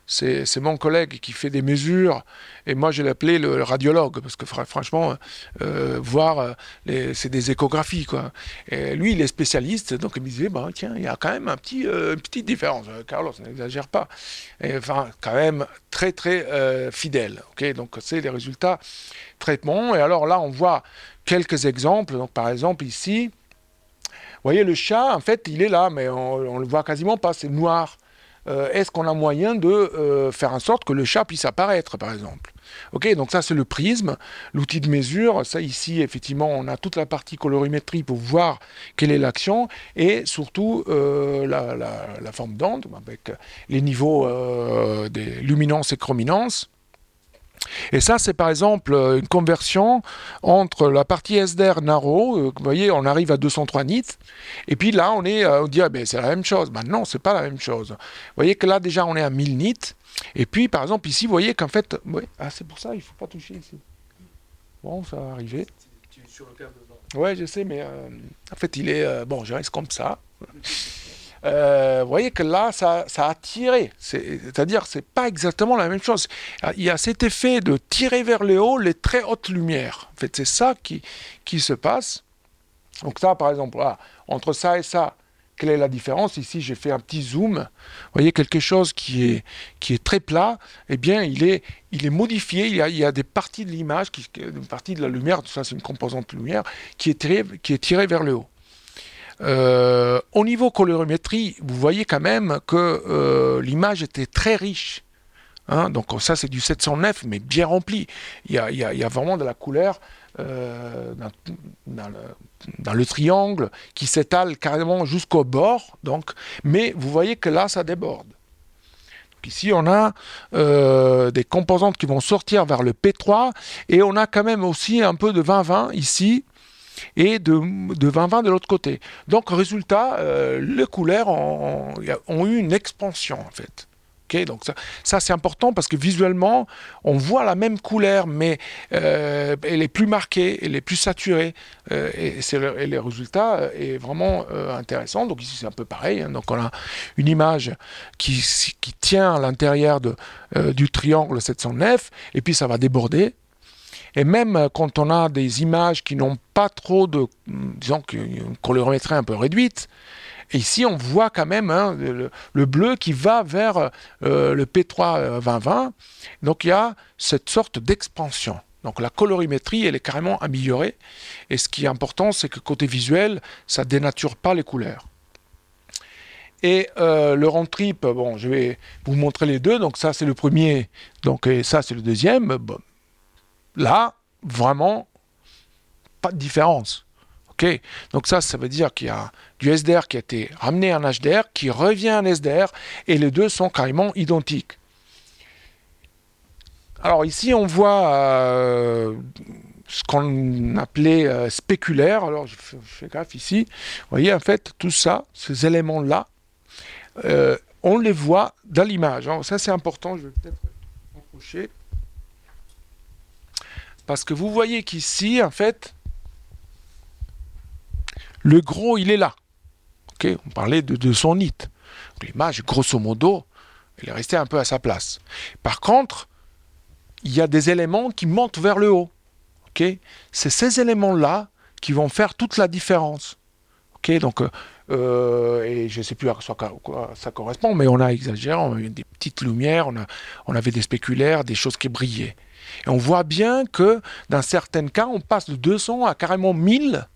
c'est mon collègue qui fait des mesures, et moi je l'appelais le radiologue, parce que franchement, euh, voir, euh, c'est des échographies. Quoi. Et lui, il est spécialiste, donc il me disait, tiens, il y a quand même un petit, une petite différence. Carlos, n'exagère pas. Et, enfin, quand même très, très fidèle. donc c'est les résultats traitement. Et alors là, on voit quelques exemples. Donc par exemple, ici, vous voyez, le chat, en fait, il est là, mais on ne le voit quasiment pas, c'est noir. Euh, est-ce qu'on a moyen de euh, faire en sorte que le chat puisse apparaître, par exemple? Ok, donc ça c'est le prisme, l'outil de mesure. Ça ici, effectivement, on a toute la partie colorimétrie pour voir quelle est l'action et surtout euh, la, forme d'onde avec les niveaux des luminances et chrominances. Et ça, c'est par exemple euh, une conversion entre la partie SDR narrow, euh, vous voyez, on arrive à 203 nits, et puis là, on est, euh, on dit, ah, ben, c'est la même chose. Ben, non, c'est pas la même chose. Vous voyez que là, déjà, on est à 1000 nits, et puis, par exemple, ici, vous voyez qu'en fait, ah, c'est pour ça, il ne faut pas toucher ici. Bon, ça va arriver. Ouais, je sais, mais en fait, il est, bon, je reste comme ça. Euh, vous voyez que là, ça, a tiré. C'est-à-dire, c'est pas exactement la même chose. Il y a cet effet de tirer vers le haut les très hautes lumières. En fait, c'est ça qui, qui se passe. Donc ça, par exemple, entre ça et ça, quelle est la différence? Ici, j'ai fait un petit zoom. Vous voyez, quelque chose qui est, qui est très plat, eh bien, il est, il est modifié. Il y, a, il y a des parties de l'image, une partie de la lumière, tout ça, c'est une composante de lumière, qui est, tirée, qui est tirée vers le haut. Euh, au niveau colorimétrie, vous voyez quand même que euh, l'image était très riche. Hein. donc ça c'est du 709 mais bien rempli. Il y a, vraiment de la couleur euh, dans, le, triangle qui s'étale carrément jusqu'au bord. Donc, mais vous voyez que là ça déborde. ici on a des composantes qui vont sortir vers le P3 et on a quand même aussi un peu de 20-20 ici et de, de 20-20 de l'autre côté. Donc, résultat, euh, les couleurs ont, eu une expansion, en fait. Donc ça, ça c'est important parce que visuellement, on voit la même couleur, mais euh, elle est plus marquée, elle est plus saturée, euh, et, le, résultat est vraiment intéressant. Donc ici, c'est un peu pareil. Hein. donc on a une image qui tient à l'intérieur du triangle 709, et puis ça va déborder. Et même euh, quand on a des images qui n'ont pas trop de, disons, une colorimétrie un peu réduite, ici on voit quand même hein, le, bleu qui va vers euh, le P3 2020. Euh, Donc il y a cette sorte d'expansion. Donc la colorimétrie, elle est carrément améliorée. Et ce qui est important, c'est que côté visuel, ça dénature pas les couleurs. Et le rond trip, bon, je vais vous montrer les deux. Donc ça, c'est le premier. Donc et ça, c'est le deuxième. Bon, Là, vraiment, pas de différence. Donc ça, ça veut dire qu'il y a du SDR qui a été ramené en HDR, qui revient en SDR, et les deux sont carrément identiques. Alors ici, on voit euh, ce qu'on appelait euh, spéculaire. Alors je fais, gaffe ici. Vous voyez, en fait, tout ça, ces éléments-là, euh, on les voit dans l'image. ça, c'est important. Je vais peut-être approcher. Parce que vous voyez qu'ici, en fait, le gros, il est là. On parlait de, son nid. L'image, grosso modo, elle est restée un peu à sa place. Par contre, il y a des éléments qui montent vers le haut. C'est ces éléments-là qui vont faire toute la différence. Donc, euh, et je ne sais plus à quoi ça correspond, mais on a exagéré, on a eu des petites lumières, on avait des spéculaires, des choses qui brillaient. Et on voit bien que dans certains cas, on passe de 200 à carrément 1000.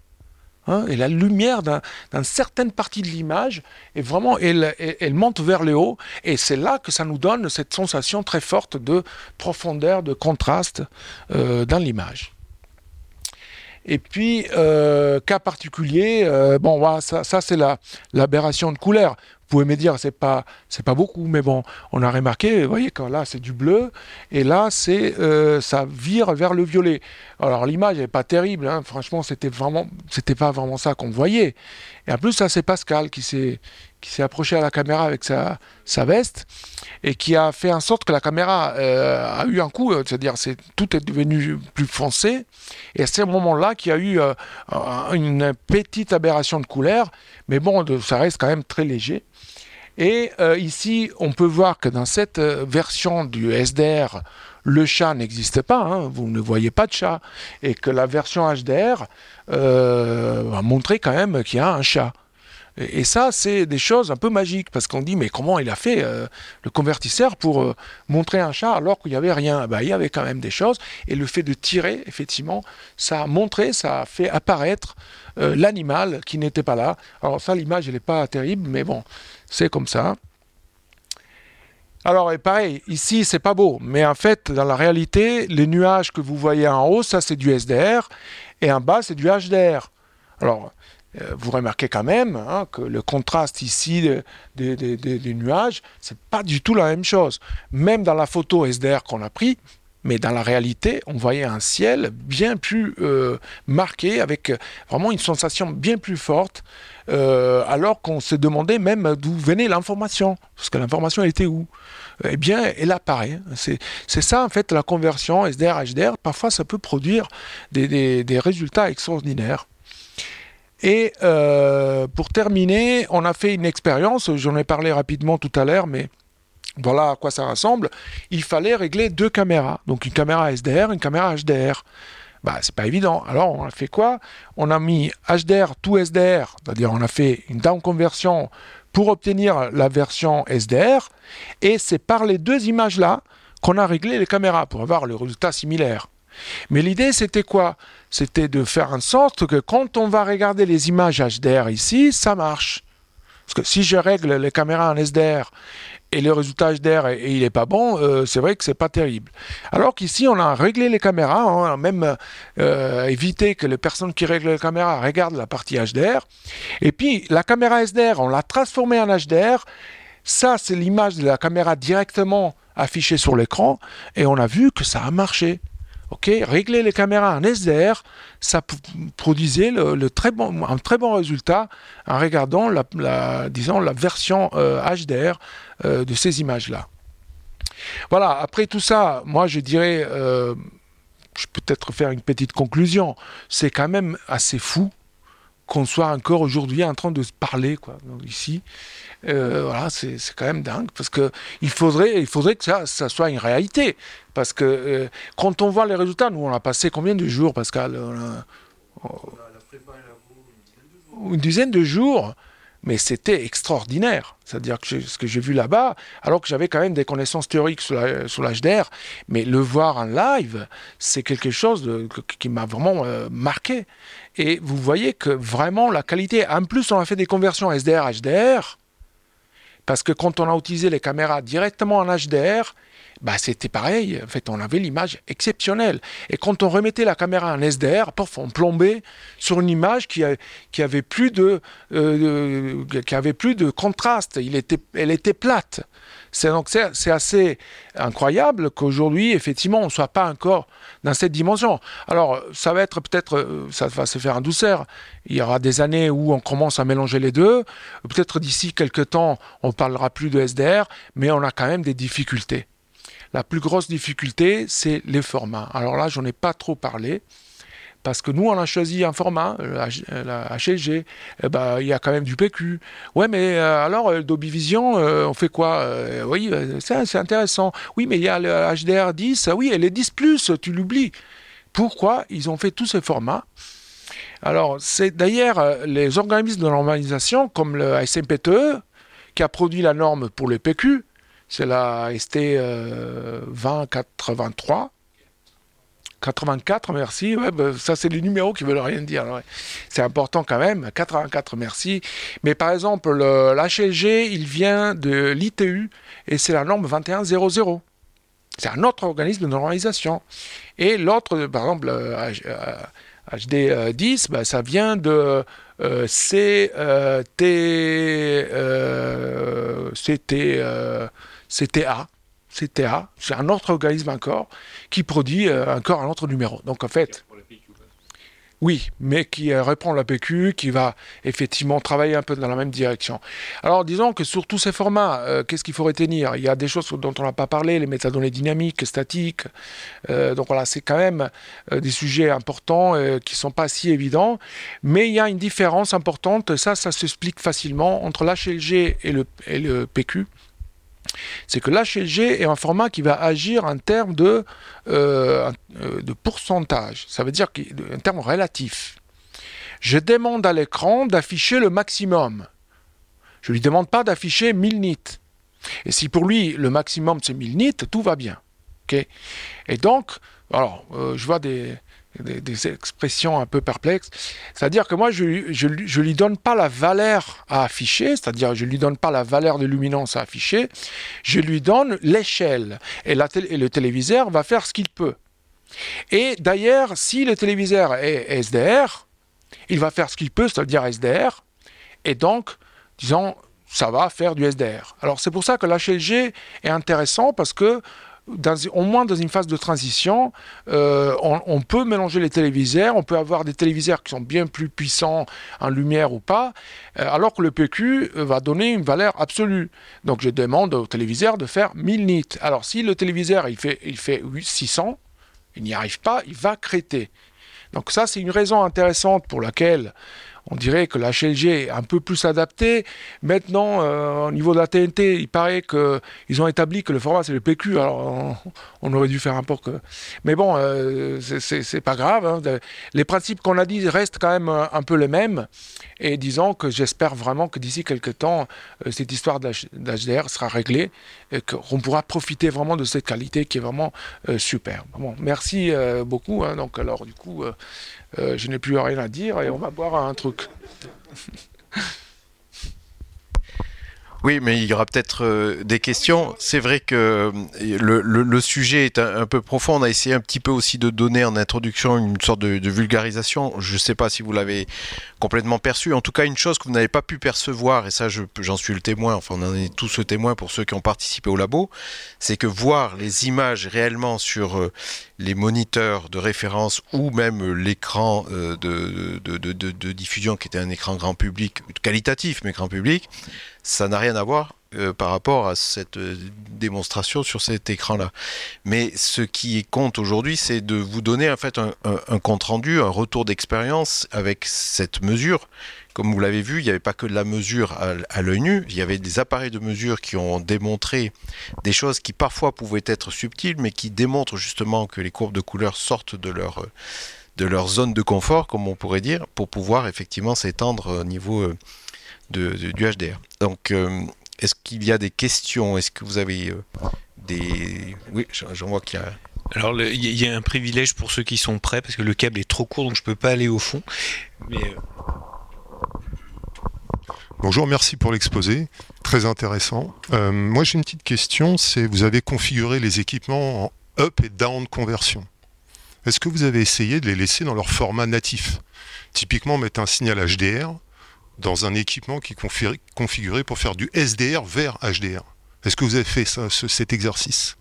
Hein, et la lumière dans, certaines parties de l'image, est vraiment, elle, monte vers le haut. Et c'est là que ça nous donne cette sensation très forte de profondeur, de contraste euh, dans l'image. Et puis, euh, cas particulier, euh, bon, ça, ça c'est l'aberration de couleur. Vous pouvez me dire, c'est pas, c'est pas beaucoup, mais bon, on a remarqué, vous voyez, quand là, c'est du bleu, et là, c'est, euh, ça vire vers le violet. Alors, l'image n'est pas terrible, hein. franchement, c'était vraiment, c'était pas vraiment ça qu'on voyait. Et en plus, ça, c'est Pascal qui s'est, qui s'est approché à la caméra avec sa, sa veste et qui a fait en sorte que la caméra euh, a eu un coup, c'est-à-dire c'est tout est devenu plus foncé. Et à ce moment-là qu'il y a eu euh, une petite aberration de couleur, mais bon, ça reste quand même très léger. Et ici, on peut voir que dans cette version du SDR, le chat n'existe pas, hein, vous ne voyez pas de chat, et que la version HDR a montré quand même qu'il y a un chat. Et, ça, c'est des choses un peu magiques, parce qu'on dit, mais comment il a fait euh, le convertisseur pour euh, montrer un chat alors qu'il n'y avait rien? Ben, Il y avait quand même des choses, et le fait de tirer, effectivement, ça a montré, ça a fait apparaître euh, l'animal qui n'était pas là. Alors ça, l'image, elle n'est pas terrible, mais bon, c'est comme ça. Alors, et pareil, ici, c'est pas beau, mais en fait, dans la réalité, les nuages que vous voyez en haut, ça, c'est du SDR, et en bas, c'est du HDR. Alors, euh, vous remarquez quand même hein, que le contraste ici des nuages, c'est pas du tout la même chose. Même dans la photo SDR qu'on a pris, mais dans la réalité, on voyait un ciel bien plus euh, marqué, avec vraiment une sensation bien plus forte, euh, alors qu'on se demandait même d'où venait l'information, parce que l'information était où? Eh bien, elle apparaît. C'est ça, en fait, la conversion SDR-HDR. Parfois, ça peut produire des résultats extraordinaires. Et euh, pour terminer, on a fait une expérience, j'en ai parlé rapidement tout à l'heure, mais voilà à quoi ça ressemble. Il fallait régler deux caméras, donc une caméra SDR, une caméra HDR. Bah, c'est pas évident. Alors, on a fait quoi? On a mis HDR to SDR, c'est-à-dire on a fait une down conversion pour obtenir la version SDR, et c'est par les deux images-là qu'on a réglé les caméras pour avoir le résultat similaire. Mais l'idée, c'était quoi? C'était de faire en sorte que quand on va regarder les images HDR ici, ça marche. Parce que si je règle les caméras en SDR et le résultat HDR et, il n'est pas bon, euh, c'est vrai que c'est pas terrible. Alors qu'ici, on a réglé les caméras, on a même euh, évité que les personnes qui règlent les caméras regardent la partie HDR. Et puis, la caméra SDR, on l'a transformée en HDR. Ça, c'est l'image de la caméra directement affichée sur l'écran et on a vu que ça a marché. Ok, régler les caméras en SDR, ça produisait un très bon résultat en regardant la version HDR euh, euh, de ces images-là. Voilà, après tout ça, moi je dirais, euh, je peux peut-être faire une petite conclusion, c'est quand même assez fou qu'on soit encore aujourd'hui en train de se parler quoi, ici. Euh, voilà, c'est quand même dingue parce que il faudrait, il faudrait que ça, ça soit une réalité. Parce que euh, quand on voit les résultats, nous on a passé combien de jours, Pascal Une dizaine de jours mais c'était extraordinaire. C'est-à-dire que ce que j'ai vu là-bas, alors que j'avais quand même des connaissances théoriques sur l'HDR, mais le voir en live, c'est quelque chose qui m'a vraiment euh, marqué. Et vous voyez que vraiment la qualité, en plus on a fait des conversions SDR-HDR, parce que quand on a utilisé les caméras directement en HDR, bah, c'était pareil. En fait, on avait l'image exceptionnelle. Et quand on remettait la caméra en SDR, pof, on plombait sur une image qui, qui avait plus de, euh, qui avait plus de contraste. Elle était plate. C'est donc c'est assez incroyable qu'aujourd'hui, effectivement, on ne soit pas encore dans cette dimension. Alors, ça va être peut-être, euh, ça va se faire en douceur. Il y aura des années où on commence à mélanger les deux. Peut-être d'ici quelques temps, on parlera plus de SDR, mais on a quand même des difficultés. La plus grosse difficulté, c'est les formats. Alors là, j'en ai pas trop parlé. Parce que nous, on a choisi un format, la, HLG, eh ben, il y a quand même du PQ. Ouais, mais euh, alors, euh, Dolby Vision, euh, on fait quoi Oui, c'est intéressant. Oui, mais il y a le HDR10, oui, et les 10 plus, tu l'oublies. Pourquoi ils ont fait tous ces formats? Alors, c'est d'ailleurs les organismes de normalisation, comme le SMPTE, qui a produit la norme pour les PQ, c'est la ST 2083. 84, merci. Ben, ça, c'est les numéros qui veulent rien dire. C'est important quand même. 84, merci. Mais par exemple, l'HLG, il vient de l'ITU et c'est la norme 2100. C'est un autre organisme de normalisation. Et l'autre, par exemple, HD 10, bah, ça vient de euh, C, T, CT, CTA. CTA, c'est un autre organisme encore qui produit encore un autre numéro. Donc en fait, oui, mais qui euh, reprend la PQ, qui va effectivement travailler un peu dans la même direction. Alors disons que sur tous ces formats, euh, qu'est-ce qu'il faut retenir? Il y a des choses dont on n'a pas parlé, les métadonnées dynamiques, statiques. Euh, donc voilà, c'est quand même des sujets importants qui ne sont pas si évidents. Mais il y a une différence importante, ça, ça s'explique facilement entre l'HLG et le, et le PQ c'est que l'HLG est un format qui va agir en termes de, euh, euh, pourcentage. Ça veut dire un terme relatif. Je demande à l'écran d'afficher le maximum. Je ne lui demande pas d'afficher 1000 nits. Et si pour lui le maximum c'est 1000 nits, tout va bien. Et donc, alors, euh, je vois des, des, expressions un peu perplexes. C'est-à-dire que moi, je ne lui donne pas la valeur à afficher, c'est-à-dire je ne lui donne pas la valeur de luminance à afficher, je lui donne l'échelle. Et, et le téléviseur va faire ce qu'il peut. Et d'ailleurs, si le téléviseur est SDR, il va faire ce qu'il peut, c'est-à-dire SDR, et donc, disons, ça va faire du SDR. Alors c'est pour ça que l'HLG est intéressant parce que au moins dans une phase de transition, euh, on, peut mélanger les téléviseurs, on peut avoir des téléviseurs qui sont bien plus puissants en lumière ou pas, euh, alors que le PQ euh, va donner une valeur absolue. Donc je demande au téléviseur de faire 1000 nits. Alors si le téléviseur il fait, il fait 600, il n'y arrive pas, il va créter. Donc ça c'est une raison intéressante pour laquelle on dirait que la HLG est un peu plus adaptée. Maintenant, euh, au niveau de la TNT, il paraît qu'ils ont établi que le format c'est le PQ. Alors, on, aurait dû faire un peu que. Mais bon, euh, c'est pas grave. Hein. Les principes qu'on a dit restent quand même un peu les mêmes. Et disons que j'espère vraiment que d'ici quelques temps, euh, cette histoire d'HDR sera réglée et qu'on pourra profiter vraiment de cette qualité qui est vraiment super. Bon, merci beaucoup. Hein. Donc, alors, du coup. Euh, je n'ai plus rien à dire et on va boire un truc. Oui, mais il y aura peut-être euh, des questions. C'est vrai que euh, le, sujet est un, peu profond. On a essayé un petit peu aussi de donner en introduction une sorte de, vulgarisation. Je ne sais pas si vous l'avez complètement perçu. En tout cas, une chose que vous n'avez pas pu percevoir, et ça j'en suis le témoin, enfin on en est tous le témoin pour ceux qui ont participé au labo, c'est que voir les images réellement sur euh, les moniteurs de référence ou même l'écran de, de diffusion qui était un écran grand public, qualitatif mais grand public, ça n'a rien à voir euh, par rapport à cette euh, démonstration sur cet écran-là. Mais ce qui compte aujourd'hui, c'est de vous donner en fait un, compte rendu, un retour d'expérience avec cette mesure. Comme vous l'avez vu, il n'y avait pas que de la mesure à, l'œil nu, il y avait des appareils de mesure qui ont démontré des choses qui parfois pouvaient être subtiles, mais qui démontrent justement que les courbes de couleur sortent de leur de leur zone de confort, comme on pourrait dire, pour pouvoir effectivement s'étendre au niveau euh, du HDR. Donc, euh, est-ce qu'il y a des questions? Est-ce que vous avez euh, des... Oui, j'en vois qu'il y a... Alors, il y a un privilège pour ceux qui sont prêts, parce que le câble est trop court, donc je ne peux pas aller au fond. Mais... Euh, Bonjour, merci pour l'exposé, très intéressant. moi j'ai une petite question, c'est vous avez configuré les équipements en up et down conversion. Est-ce que vous avez essayé de les laisser dans leur format natif? Typiquement mettre un signal HDR dans un équipement qui est configuré pour faire du SDR vers HDR. Est-ce que vous avez fait cet exercice?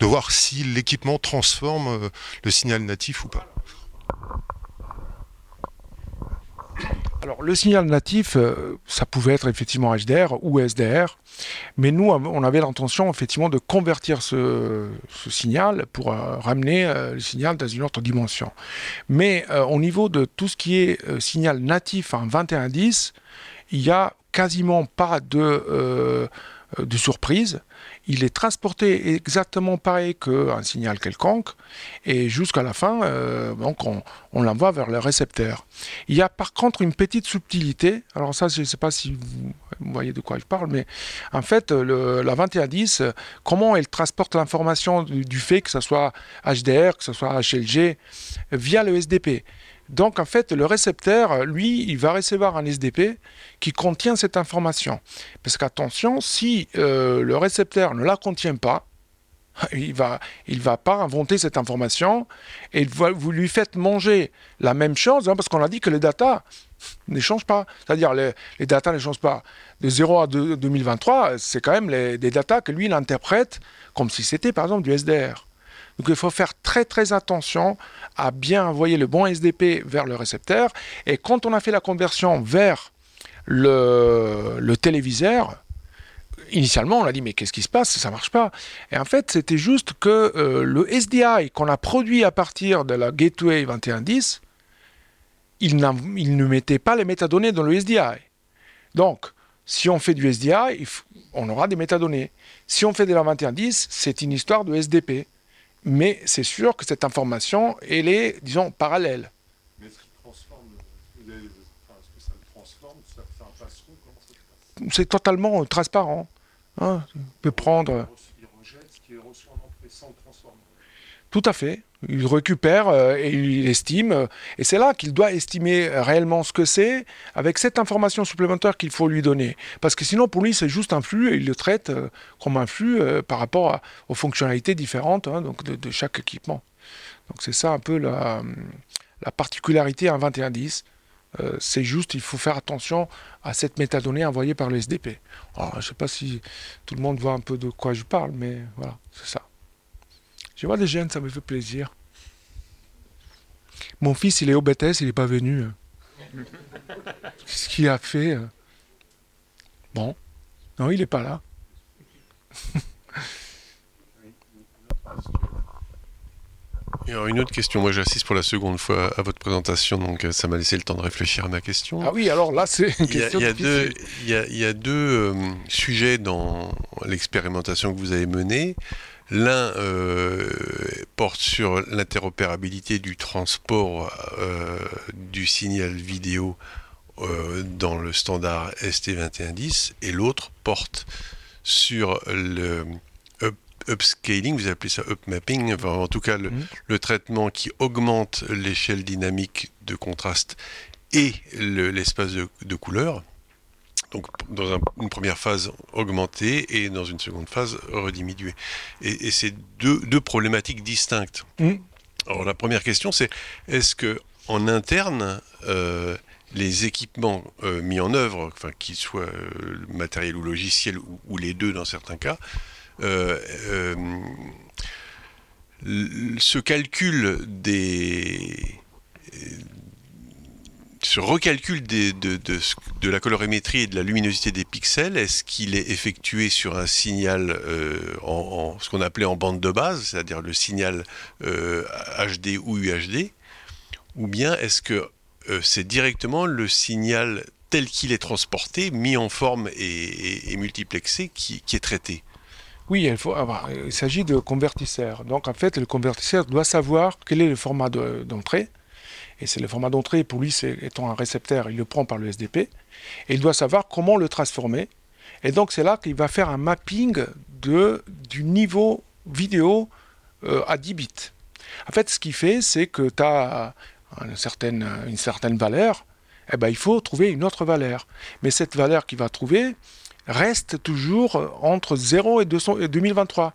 De voir si l'équipement transforme euh, le signal natif ou pas Alors, le signal natif, euh, ça pouvait être effectivement HDR ou SDR, mais nous, on avait l'intention effectivement de convertir ce, signal pour euh, ramener le signal dans une autre dimension. Mais au niveau de tout ce qui est signal natif en 2110, il n'y a quasiment pas de surprise il est transporté exactement pareil qu'un signal quelconque, et jusqu'à la fin, euh, on, l'envoie vers le récepteur. Il y a par contre une petite subtilité, alors ça je ne sais pas si vous, voyez de quoi je parle, mais en fait la 2110, comment elle transporte l'information du, du, fait que ce soit HDR, que ce soit HLG, via le SDP. Donc en fait, le récepteur, lui, il va recevoir un SDP qui contient cette information. Parce qu'attention, si euh, le récepteur ne la contient pas, Il va, il va pas inventer cette information et vous lui faites manger la même chose hein, parce qu'on a dit que les datas ne changent pas. C'est-à-dire les, les datas ne changent pas. De 0 à 2023, c'est quand même des datas que lui il interprète comme si c'était par exemple du SDR. Donc il faut faire très très attention à bien envoyer le bon SDP vers le récepteur. Et quand on a fait la conversion vers le, téléviseur, initialement, on a dit mais qu'est-ce qui se passe? Ça marche pas. Et en fait, c'était juste que euh, le SDI qu'on a produit à partir de la Gateway 2110, il, il, ne mettait pas les métadonnées dans le SDI. Donc, si on fait du SDI, on aura des métadonnées. Si on fait de la 2110, c'est une histoire de SDP mais c'est sûr que cette information, elle est, disons, parallèle. Mais est-ce qu'il transforme, est-ce que ça le transforme, ça fait un passeron C'est totalement transparent. Hein. On peut prendre... Il rejette ce qui est reçu en entrée sans transformer. Tout à fait il récupère euh, et il estime. Euh, et c'est là qu'il doit estimer réellement ce que c'est avec cette information supplémentaire qu'il faut lui donner. Parce que sinon, pour lui, c'est juste un flux et il le traite euh, comme un flux par rapport aux fonctionnalités différentes hein, donc de, chaque équipement. Donc c'est ça un peu la, particularité en 2110. c'est juste, il faut faire attention à cette métadonnée envoyée par le SDP. je ne sais pas si tout le monde voit un peu de quoi je parle, mais voilà, c'est ça. Je vois des jeunes, ça me fait plaisir. Mon fils, il est au BTS, il n'est pas venu. Qu'est-ce qu'il a fait Bon. Non, il n'est pas là. alors une autre question, moi j'assiste pour la seconde fois à votre présentation, donc euh, ça m'a laissé le temps de réfléchir à ma question. Ah oui, alors là c'est une question il y a, deux, il y a, deux euh, sujets dans l'expérimentation que vous avez menée. L'un euh, porte sur l'interopérabilité du transport euh, du signal vidéo euh, dans le standard ST2110 et l'autre porte sur le upscaling, vous appelez ça upmapping, enfin, en tout cas le, mmh. traitement qui augmente l'échelle dynamique de contraste et l'espace de, de couleur donc dans une première phase augmentée et dans une seconde phase rediminuée. Et, c'est deux, deux, problématiques distinctes. Mmh. Alors la première question, c'est est-ce que en interne, euh, les équipements euh, mis en œuvre, enfin qu'ils soient euh, matériels ou logiciels ou, les deux dans certains cas, ce calcul des ce recalcul de, la colorimétrie et de la luminosité des pixels, est-ce qu'il est effectué sur un signal euh, en, ce qu'on appelait en bande de base, c'est-à-dire le signal HD euh, ou UHD, ou bien est-ce que euh, c'est directement le signal tel qu'il est transporté, mis en forme et, multiplexé, qui, est traité? Oui, il, faut il s'agit de convertisseur. Donc en fait, le convertisseur doit savoir quel est le format d'entrée et c'est le format d'entrée, pour lui, étant un récepteur, il le prend par le SDP, et il doit savoir comment le transformer. Et donc c'est là qu'il va faire un mapping de, du niveau vidéo euh, à 10 bits. En fait, ce qu'il fait, c'est que tu as une certaine, une certaine valeur, eh ben, il faut trouver une autre valeur. Mais cette valeur qu'il va trouver reste toujours entre 0 et, 200, et 2023.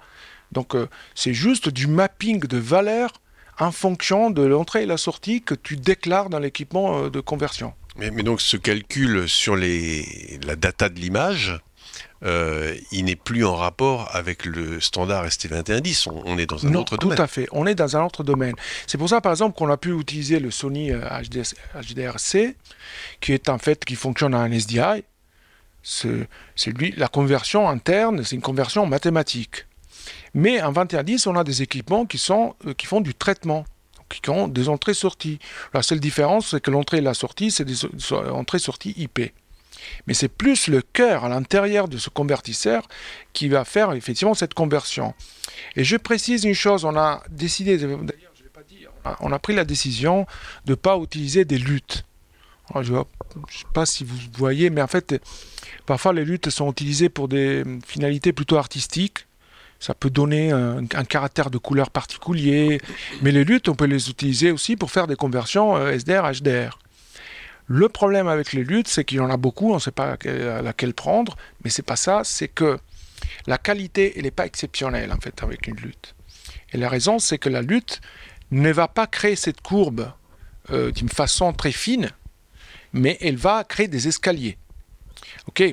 Donc euh, c'est juste du mapping de valeurs en fonction de l'entrée et la sortie que tu déclares dans l'équipement euh, de conversion. Mais, donc ce calcul sur les, la data de l'image, euh, il n'est plus en rapport avec le standard ST2110. On, est dans un autre domaine. Tout à fait. On est dans un autre domaine. C'est pour ça, par exemple, qu'on a pu utiliser le Sony HDR-C, euh, qui est en fait qui fonctionne en SDI. C'est lui la conversion interne, c'est une conversion mathématique. Mais en 2110, on a des équipements qui, sont, euh, qui font du traitement, qui ont des entrées-sorties. La seule différence, c'est que l'entrée et la sortie, c'est des entrées-sorties IP. Mais c'est plus le cœur à l'intérieur de ce convertisseur qui va faire effectivement cette conversion. Et je précise une chose, on a décidé, d'ailleurs je l'ai pas dit, on a pris la décision de ne pas utiliser des luttes. je ne sais pas si vous voyez, mais en fait, parfois les luttes sont utilisées pour des finalités plutôt artistiques. Ça peut donner un, caractère de couleur particulier, mais les luttes, on peut les utiliser aussi pour faire des conversions SDR, euh, HDR. Le problème avec les luttes, c'est qu'il y en a beaucoup, on ne sait pas laquelle, prendre, mais c'est pas ça, c'est que la qualité, elle n'est pas exceptionnelle en fait avec une lutte. Et la raison, c'est que la lutte ne va pas créer cette courbe euh, d'une façon très fine, mais elle va créer des escaliers.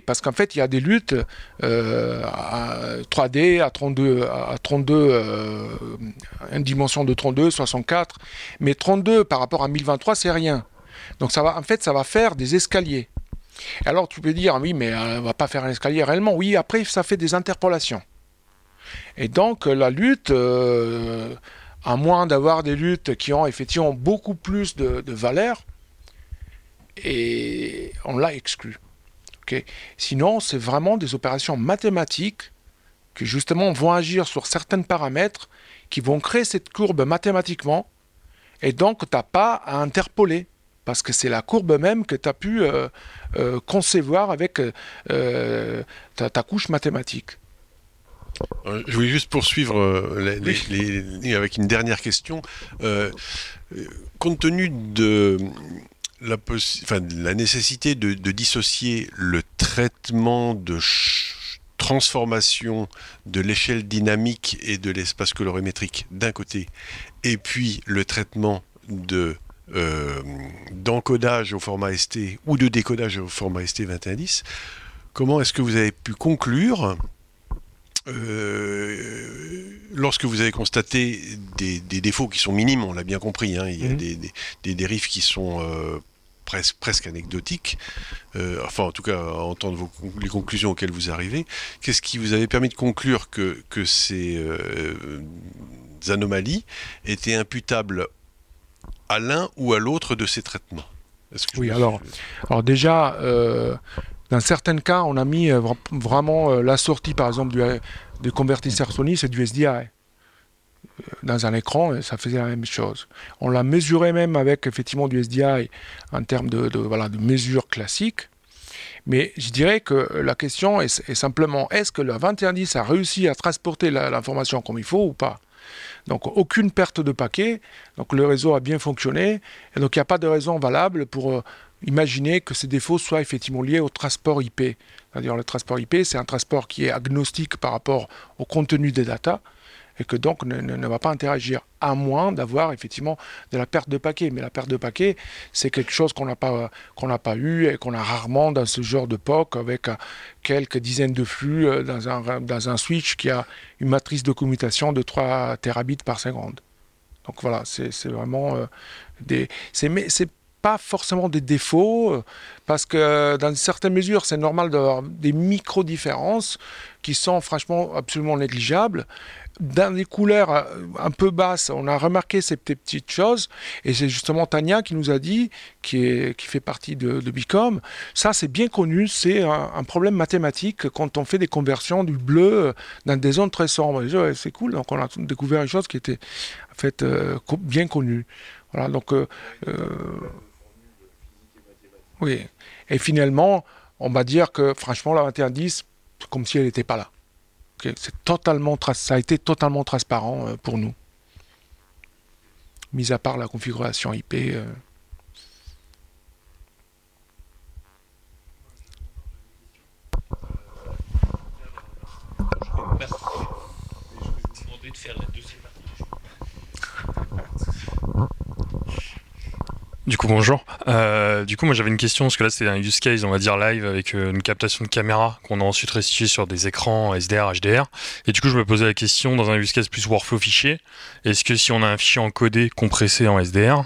Parce qu'en fait, il y a des luttes euh, à 3D, à 32, à 32 euh, une dimension de 32, 64, mais 32 par rapport à 1023, c'est rien. Donc ça va, en fait, ça va faire des escaliers. Alors tu peux dire, oui, mais elle ne va pas faire un escalier réellement. Oui, après, ça fait des interpolations. Et donc la lutte, euh, à moins d'avoir des luttes qui ont effectivement beaucoup plus de, valeur, et on l'a exclu. Sinon, c'est vraiment des opérations mathématiques qui justement vont agir sur certains paramètres qui vont créer cette courbe mathématiquement, et donc tu n'as pas à interpoler parce que c'est la courbe même que tu as pu euh, euh, concevoir avec euh, ta, couche mathématique. Je voulais juste poursuivre avec une dernière question. compte tenu de la, nécessité de, dissocier le traitement de transformation de l'échelle dynamique et de l'espace colorimétrique d'un côté, et puis le traitement euh, d'encodage au format ST ou de décodage au format ST 2110, comment est-ce que vous avez pu conclure euh, lorsque vous avez constaté des, défauts qui sont minimes, on l'a bien compris, hein, il y a mhm. des, dérives qui sont euh, presque, presque anecdotiques, enfin en tout cas à entendre les conclusions auxquelles vous arrivez, qu'est-ce qui vous avait permis de conclure que, que ces anomalies étaient imputables à l'un ou à l'autre de ces traitements? Oui, alors, alors déjà, euh, dans certains cas, on a mis euh, vraiment euh, la sortie, par exemple, du, du convertisseur Sony, c'est du SDI. Dans un écran, ça faisait la même chose. On l'a mesuré même avec effectivement du SDI en termes de, voilà, de mesures classiques. Mais je dirais que la question est, est simplement est-ce que le 2110 a réussi à transporter l'information comme il faut ou pas? Donc aucune perte de paquet, donc le réseau a bien fonctionné, et donc il n'y a pas de raison valable pour euh, imaginer que ces défauts soient effectivement liés au transport IP. C'est-à-dire le transport IP, c'est un transport qui est agnostique par rapport au contenu des datas, et que donc ne, va pas interagir, à moins d'avoir effectivement de la perte de paquets. Mais la perte de paquets, c'est quelque chose qu'on n'a pas, qu'on pas eu et qu'on a rarement dans ce genre de POC avec quelques dizaines de flux euh, dans un, dans un switch qui a une matrice de commutation de 3 terabits par seconde. Donc voilà, c'est vraiment euh, des... C'est pas forcément des défauts, parce que dans certaines mesures, c'est normal d'avoir des micro-différences qui sont franchement absolument négligeables dans des couleurs euh, un peu basses, on a remarqué ces petites choses, et c'est justement Tania qui nous a dit, qui, est, qui fait partie de, Bicom, ça c'est bien connu, c'est un, problème mathématique quand on fait des conversions du bleu dans des zones très sombres. C'est cool, donc on a découvert une chose qui était en fait euh, bien connue. Voilà, donc euh, oui, et finalement, on va dire que franchement la 2110, comme si elle n'était pas là c'est totalement ça a été totalement transparent euh, pour nous. Mis à part la configuration IP. Euh. Du coup, bonjour. Euh, du coup, moi j'avais une question, parce que là c'est un use case, on va dire live, avec euh, une captation de caméra qu'on a ensuite restituée sur des écrans SDR, HDR. Et du coup, je me posais la question, dans un use case plus workflow fichier, est-ce que si on a un fichier encodé, compressé en SDR,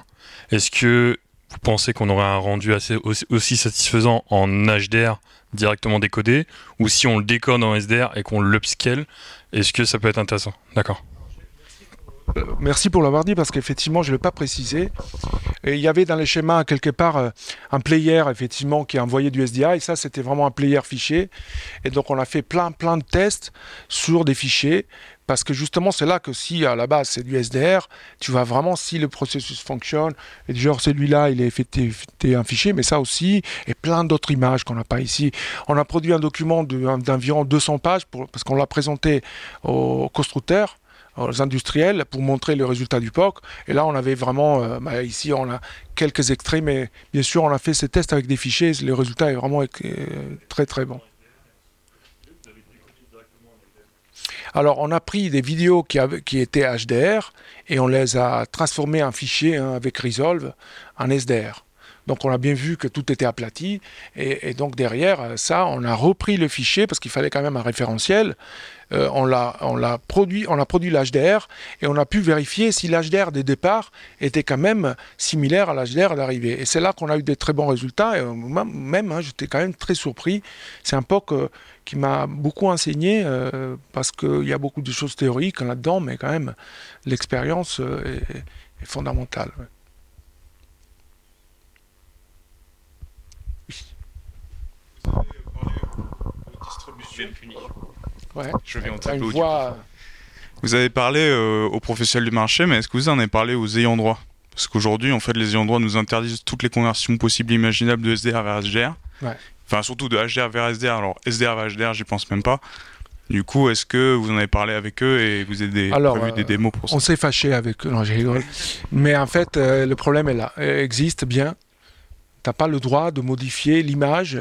est-ce que vous pensez qu'on aurait un rendu assez, aussi satisfaisant en HDR directement décodé, ou si on le décode en SDR et qu'on l'upscale, est-ce que ça peut être intéressant? D'accord. Euh, merci pour l'avoir dit parce qu'effectivement, je ne l'ai pas précisé. Et il y avait dans les schémas quelque part euh, un player effectivement qui envoyait du SDI et ça c'était vraiment un player fichier. Et donc on a fait plein plein de tests sur des fichiers parce que justement c'est là que si à la base c'est du SDR, tu vois vraiment si le processus fonctionne et genre celui-là il est effectué un fichier mais ça aussi et plein d'autres images qu'on n'a pas ici. On a produit un document d'environ 200 pages pour, parce qu'on l'a présenté aux constructeurs aux industriels pour montrer le résultat du POC. Et là, on avait vraiment, euh, bah, ici, on a quelques extraits, mais bien sûr, on a fait ces tests avec des fichiers. Le résultat est vraiment euh, très très bon. Alors, on a pris des vidéos qui, qui étaient HDR et on les a transformées en fichiers hein, avec Resolve en SDR. Donc on a bien vu que tout était aplati. Et, donc derrière ça, on a repris le fichier parce qu'il fallait quand même un référentiel. Euh, on l'a produit, on a produit l'HDR et on a pu vérifier si l'HDR des départs était quand même similaire à l'HDR d'arrivée. Et c'est là qu'on a eu des très bons résultats. Et même, hein, j'étais quand même très surpris. C'est un POC euh, qui m'a beaucoup enseigné euh, parce qu'il y a beaucoup de choses théoriques là-dedans, mais quand même l'expérience est, fondamentale. Je vais en Vous avez parlé euh, aux professionnels du marché, mais est-ce que vous en avez parlé aux ayants droit? Parce qu'aujourd'hui, en fait, les ayants droit nous interdisent toutes les conversions possibles et imaginables de SDR vers HDR. Enfin, surtout de HDR vers SDR. Alors, SDR vers HDR, j'y pense même pas. Du coup, est-ce que vous en avez parlé avec eux et vous avez des, Alors, prévu des euh, démos pour ça? On s'est fâché avec eux. Non, j'ai rigolé. Mais en fait, euh, le problème est là. Il existe bien. Tu n'as pas le droit de modifier l'image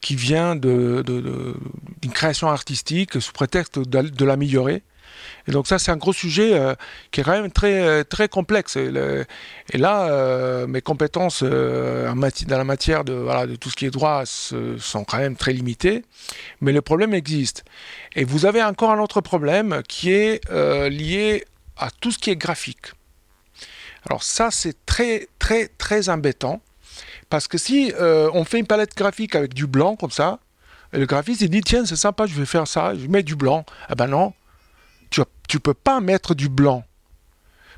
qui vient d'une création artistique sous prétexte de, l'améliorer. Et donc ça, c'est un gros sujet euh, qui est quand même très, euh, très complexe. Et, là, euh, mes compétences dans la matière de, de tout ce qui est droit sont quand même très limitées, mais le problème existe. Et vous avez encore un autre problème qui est lié à tout ce qui est graphique. Alors ça, c'est très, très, très embêtant parce que si euh, on fait une palette graphique avec du blanc comme ça, le graphiste il dit tiens c'est sympa, je vais faire ça, je mets du blanc. Ah ben non, tu ne peux pas mettre du blanc.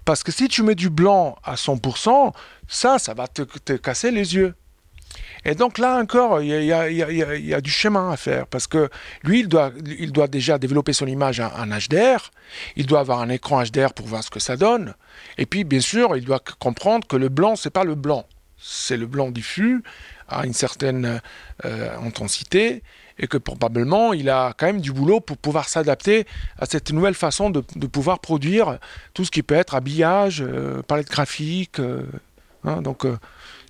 Parce que si tu mets du blanc à 100%, ça, ça va te, casser les yeux. Et donc là encore, il y, a, du chemin à faire parce que lui, il doit, déjà développer son image en, HDR, il doit avoir un écran HDR pour voir ce que ça donne, et puis bien sûr, il doit comprendre que le blanc, c'est pas le blanc c'est le blanc diffus à une certaine euh, intensité et que probablement il a quand même du boulot pour pouvoir s'adapter à cette nouvelle façon de, pouvoir produire tout ce qui peut être habillage, euh, palette graphique. Euh, hein, donc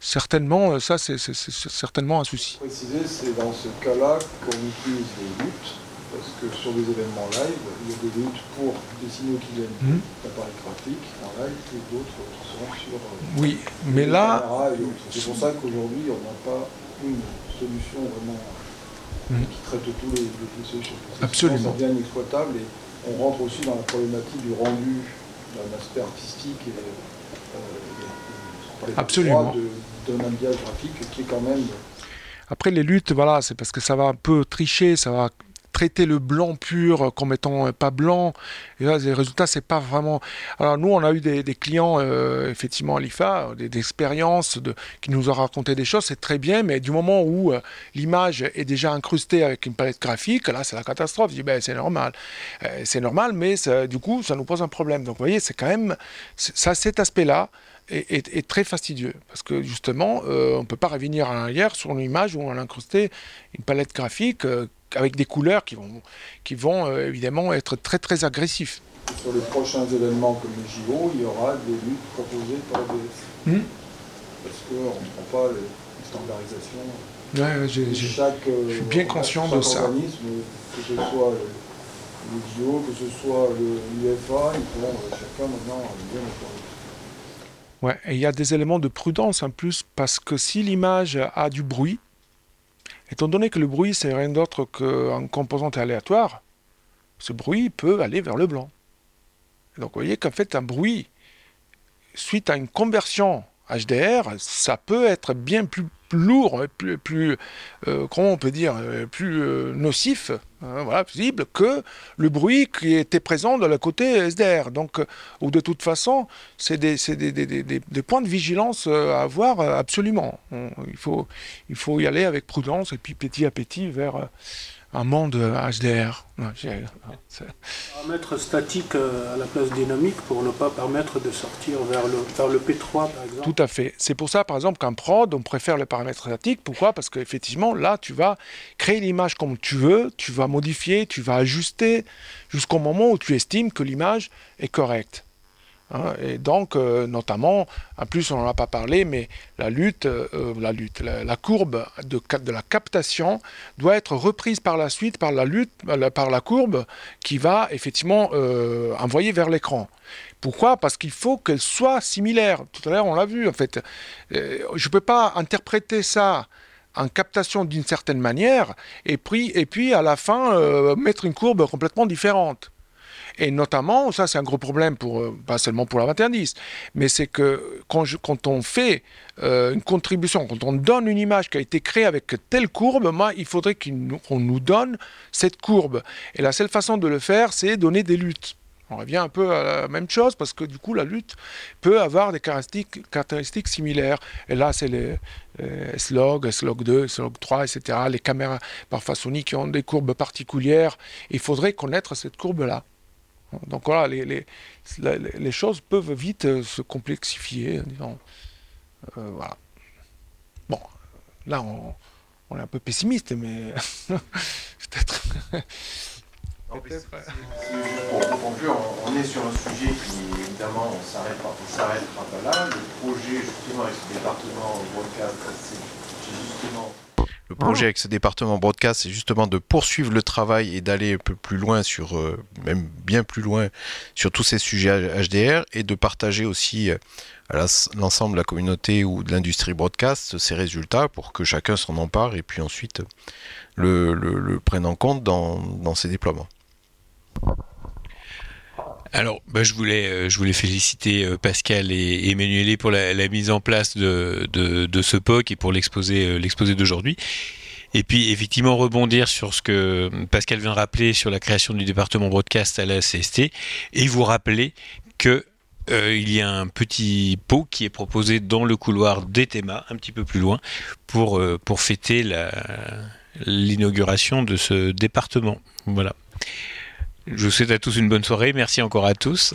certainement, ça c'est certainement un souci. Préciser, c'est dans ce cas-là qu'on utilise les luttes parce que sur des événements live, il y a des luttes pour des signaux qui viennent mmh. d'appareils graphiques en live et d'autres seront sur euh, oui, mais là, c'est pour ça qu'aujourd'hui on n'a pas une solution vraiment mmh. qui traite tous les, les Absolument. Ça devient inexploitable et on rentre aussi dans la problématique du rendu d'un aspect artistique et, euh, Absolument. d'un habillage graphique qui est quand même après les luttes, voilà, c'est parce que ça va un peu tricher, ça va traiter le blanc pur comme étant euh, pas blanc. Les résultats, c'est pas vraiment. Alors, nous, on a eu des, clients, euh, effectivement, à l'IFA, des, expériences qui nous ont raconté des choses, c'est très bien, mais du moment où euh, l'image est déjà incrustée avec une palette graphique, là, c'est la catastrophe. Je dis, ben, c'est normal. c'est normal, mais du coup, ça nous pose un problème. Donc, vous voyez, c'est quand même. Ça, cet aspect-là. Est, très fastidieux parce que justement, on ne peut pas revenir en arrière sur une image où on a incrusté une palette graphique avec des couleurs qui vont, qui vont euh, évidemment être très très agressifs. Sur les prochains événements comme les JO, il y aura des luttes proposées par la hmm. Parce qu'on ne prend pas les standardisation. Ouais, je suis bien conscient de ça. Que ce soit les JO, que ce soit l'UFA, ils pourront euh, chacun maintenant bien Ouais, il y a des éléments de prudence en plus, parce que si l'image a du bruit, Étant donné que le bruit, c'est rien d'autre qu'un composante aléatoire, ce bruit peut aller vers le blanc. donc vous voyez qu'en fait, un bruit, suite à une conversion HDR, ça peut être bien plus lourd, plus, plus euh, comment on peut dire, euh, plus euh, nocif, hein, voilà, possible que le bruit qui était présent de la côté SDR. Donc, ou de toute façon, c'est des, des, des, des, points de vigilance à avoir absolument. il, faut, il faut y aller avec prudence et puis petit à petit vers un monde HDR. Paramètre statique euh, à la place dynamique pour ne pas permettre de sortir vers le, vers le P3 par exemple. Tout à fait. C'est pour ça par exemple qu'un prod, on préfère le paramètre statique. Pourquoi? Parce qu'effectivement là tu vas créer l'image comme tu veux, tu vas modifier, tu vas ajuster jusqu'au moment où tu estimes que l'image est correcte. Hein, et donc, euh, notamment, en plus, on n'en a pas parlé, mais la lutte, euh, la, lutte la, courbe de, la captation doit être reprise par la suite par la lutte, par la courbe qui va effectivement euh, envoyer vers l'écran. Pourquoi? Parce qu'il faut qu'elle soit similaire. Tout à l'heure, on l'a vu, en fait. je ne peux pas interpréter ça en captation d'une certaine manière et puis, et puis à la fin mettre une courbe complètement différente. Et notamment, ça c'est un gros problème, pour, euh, pas seulement pour la 2110, mais c'est que quand, on fait euh, une contribution, quand on donne une image qui a été créée avec telle courbe, moi, il faudrait qu'on nous donne cette courbe. Et la seule façon de le faire, c'est donner des luttes. On revient un peu à la même chose parce que du coup la lutte peut avoir des caractéristiques, similaires. Et là c'est les, S-Log, S-Log 2, S-Log 3, etc. Les caméras parfois Sony qui ont des courbes particulières. Il faudrait connaître cette courbe-là. Donc voilà, les, les, les choses peuvent vite euh, se complexifier. Disons. Euh, voilà. Bon, là, on, on, est un peu pessimiste, mais peut-être. Pour conclure, on est sur un sujet qui, évidemment, on s'arrêtera pas là. Le projet, justement, avec ce département broadcast, c'est justement le projet avec ce département broadcast, c'est justement de poursuivre le travail et d'aller un peu plus loin sur, euh, même bien plus loin sur tous ces sujets HDR et de partager aussi euh, à l'ensemble de la communauté ou de l'industrie broadcast ces résultats pour que chacun s'en empare et puis ensuite le, le, prenne en compte dans, dans ses déploiements. Alors, bah, je, voulais, euh, je voulais féliciter Pascal et Emmanuel pour la, mise en place de, de, ce POC et pour l'exposé l'exposé d'aujourd'hui. Et puis effectivement rebondir sur ce que Pascal vient de rappeler sur la création du département broadcast à la CST et vous rappeler que euh, il y a un petit pot qui est proposé dans le couloir d'Etema, un petit peu plus loin, pour, euh, pour fêter l'inauguration de ce département. Voilà. Je vous souhaite à tous une bonne soirée. Merci encore à tous.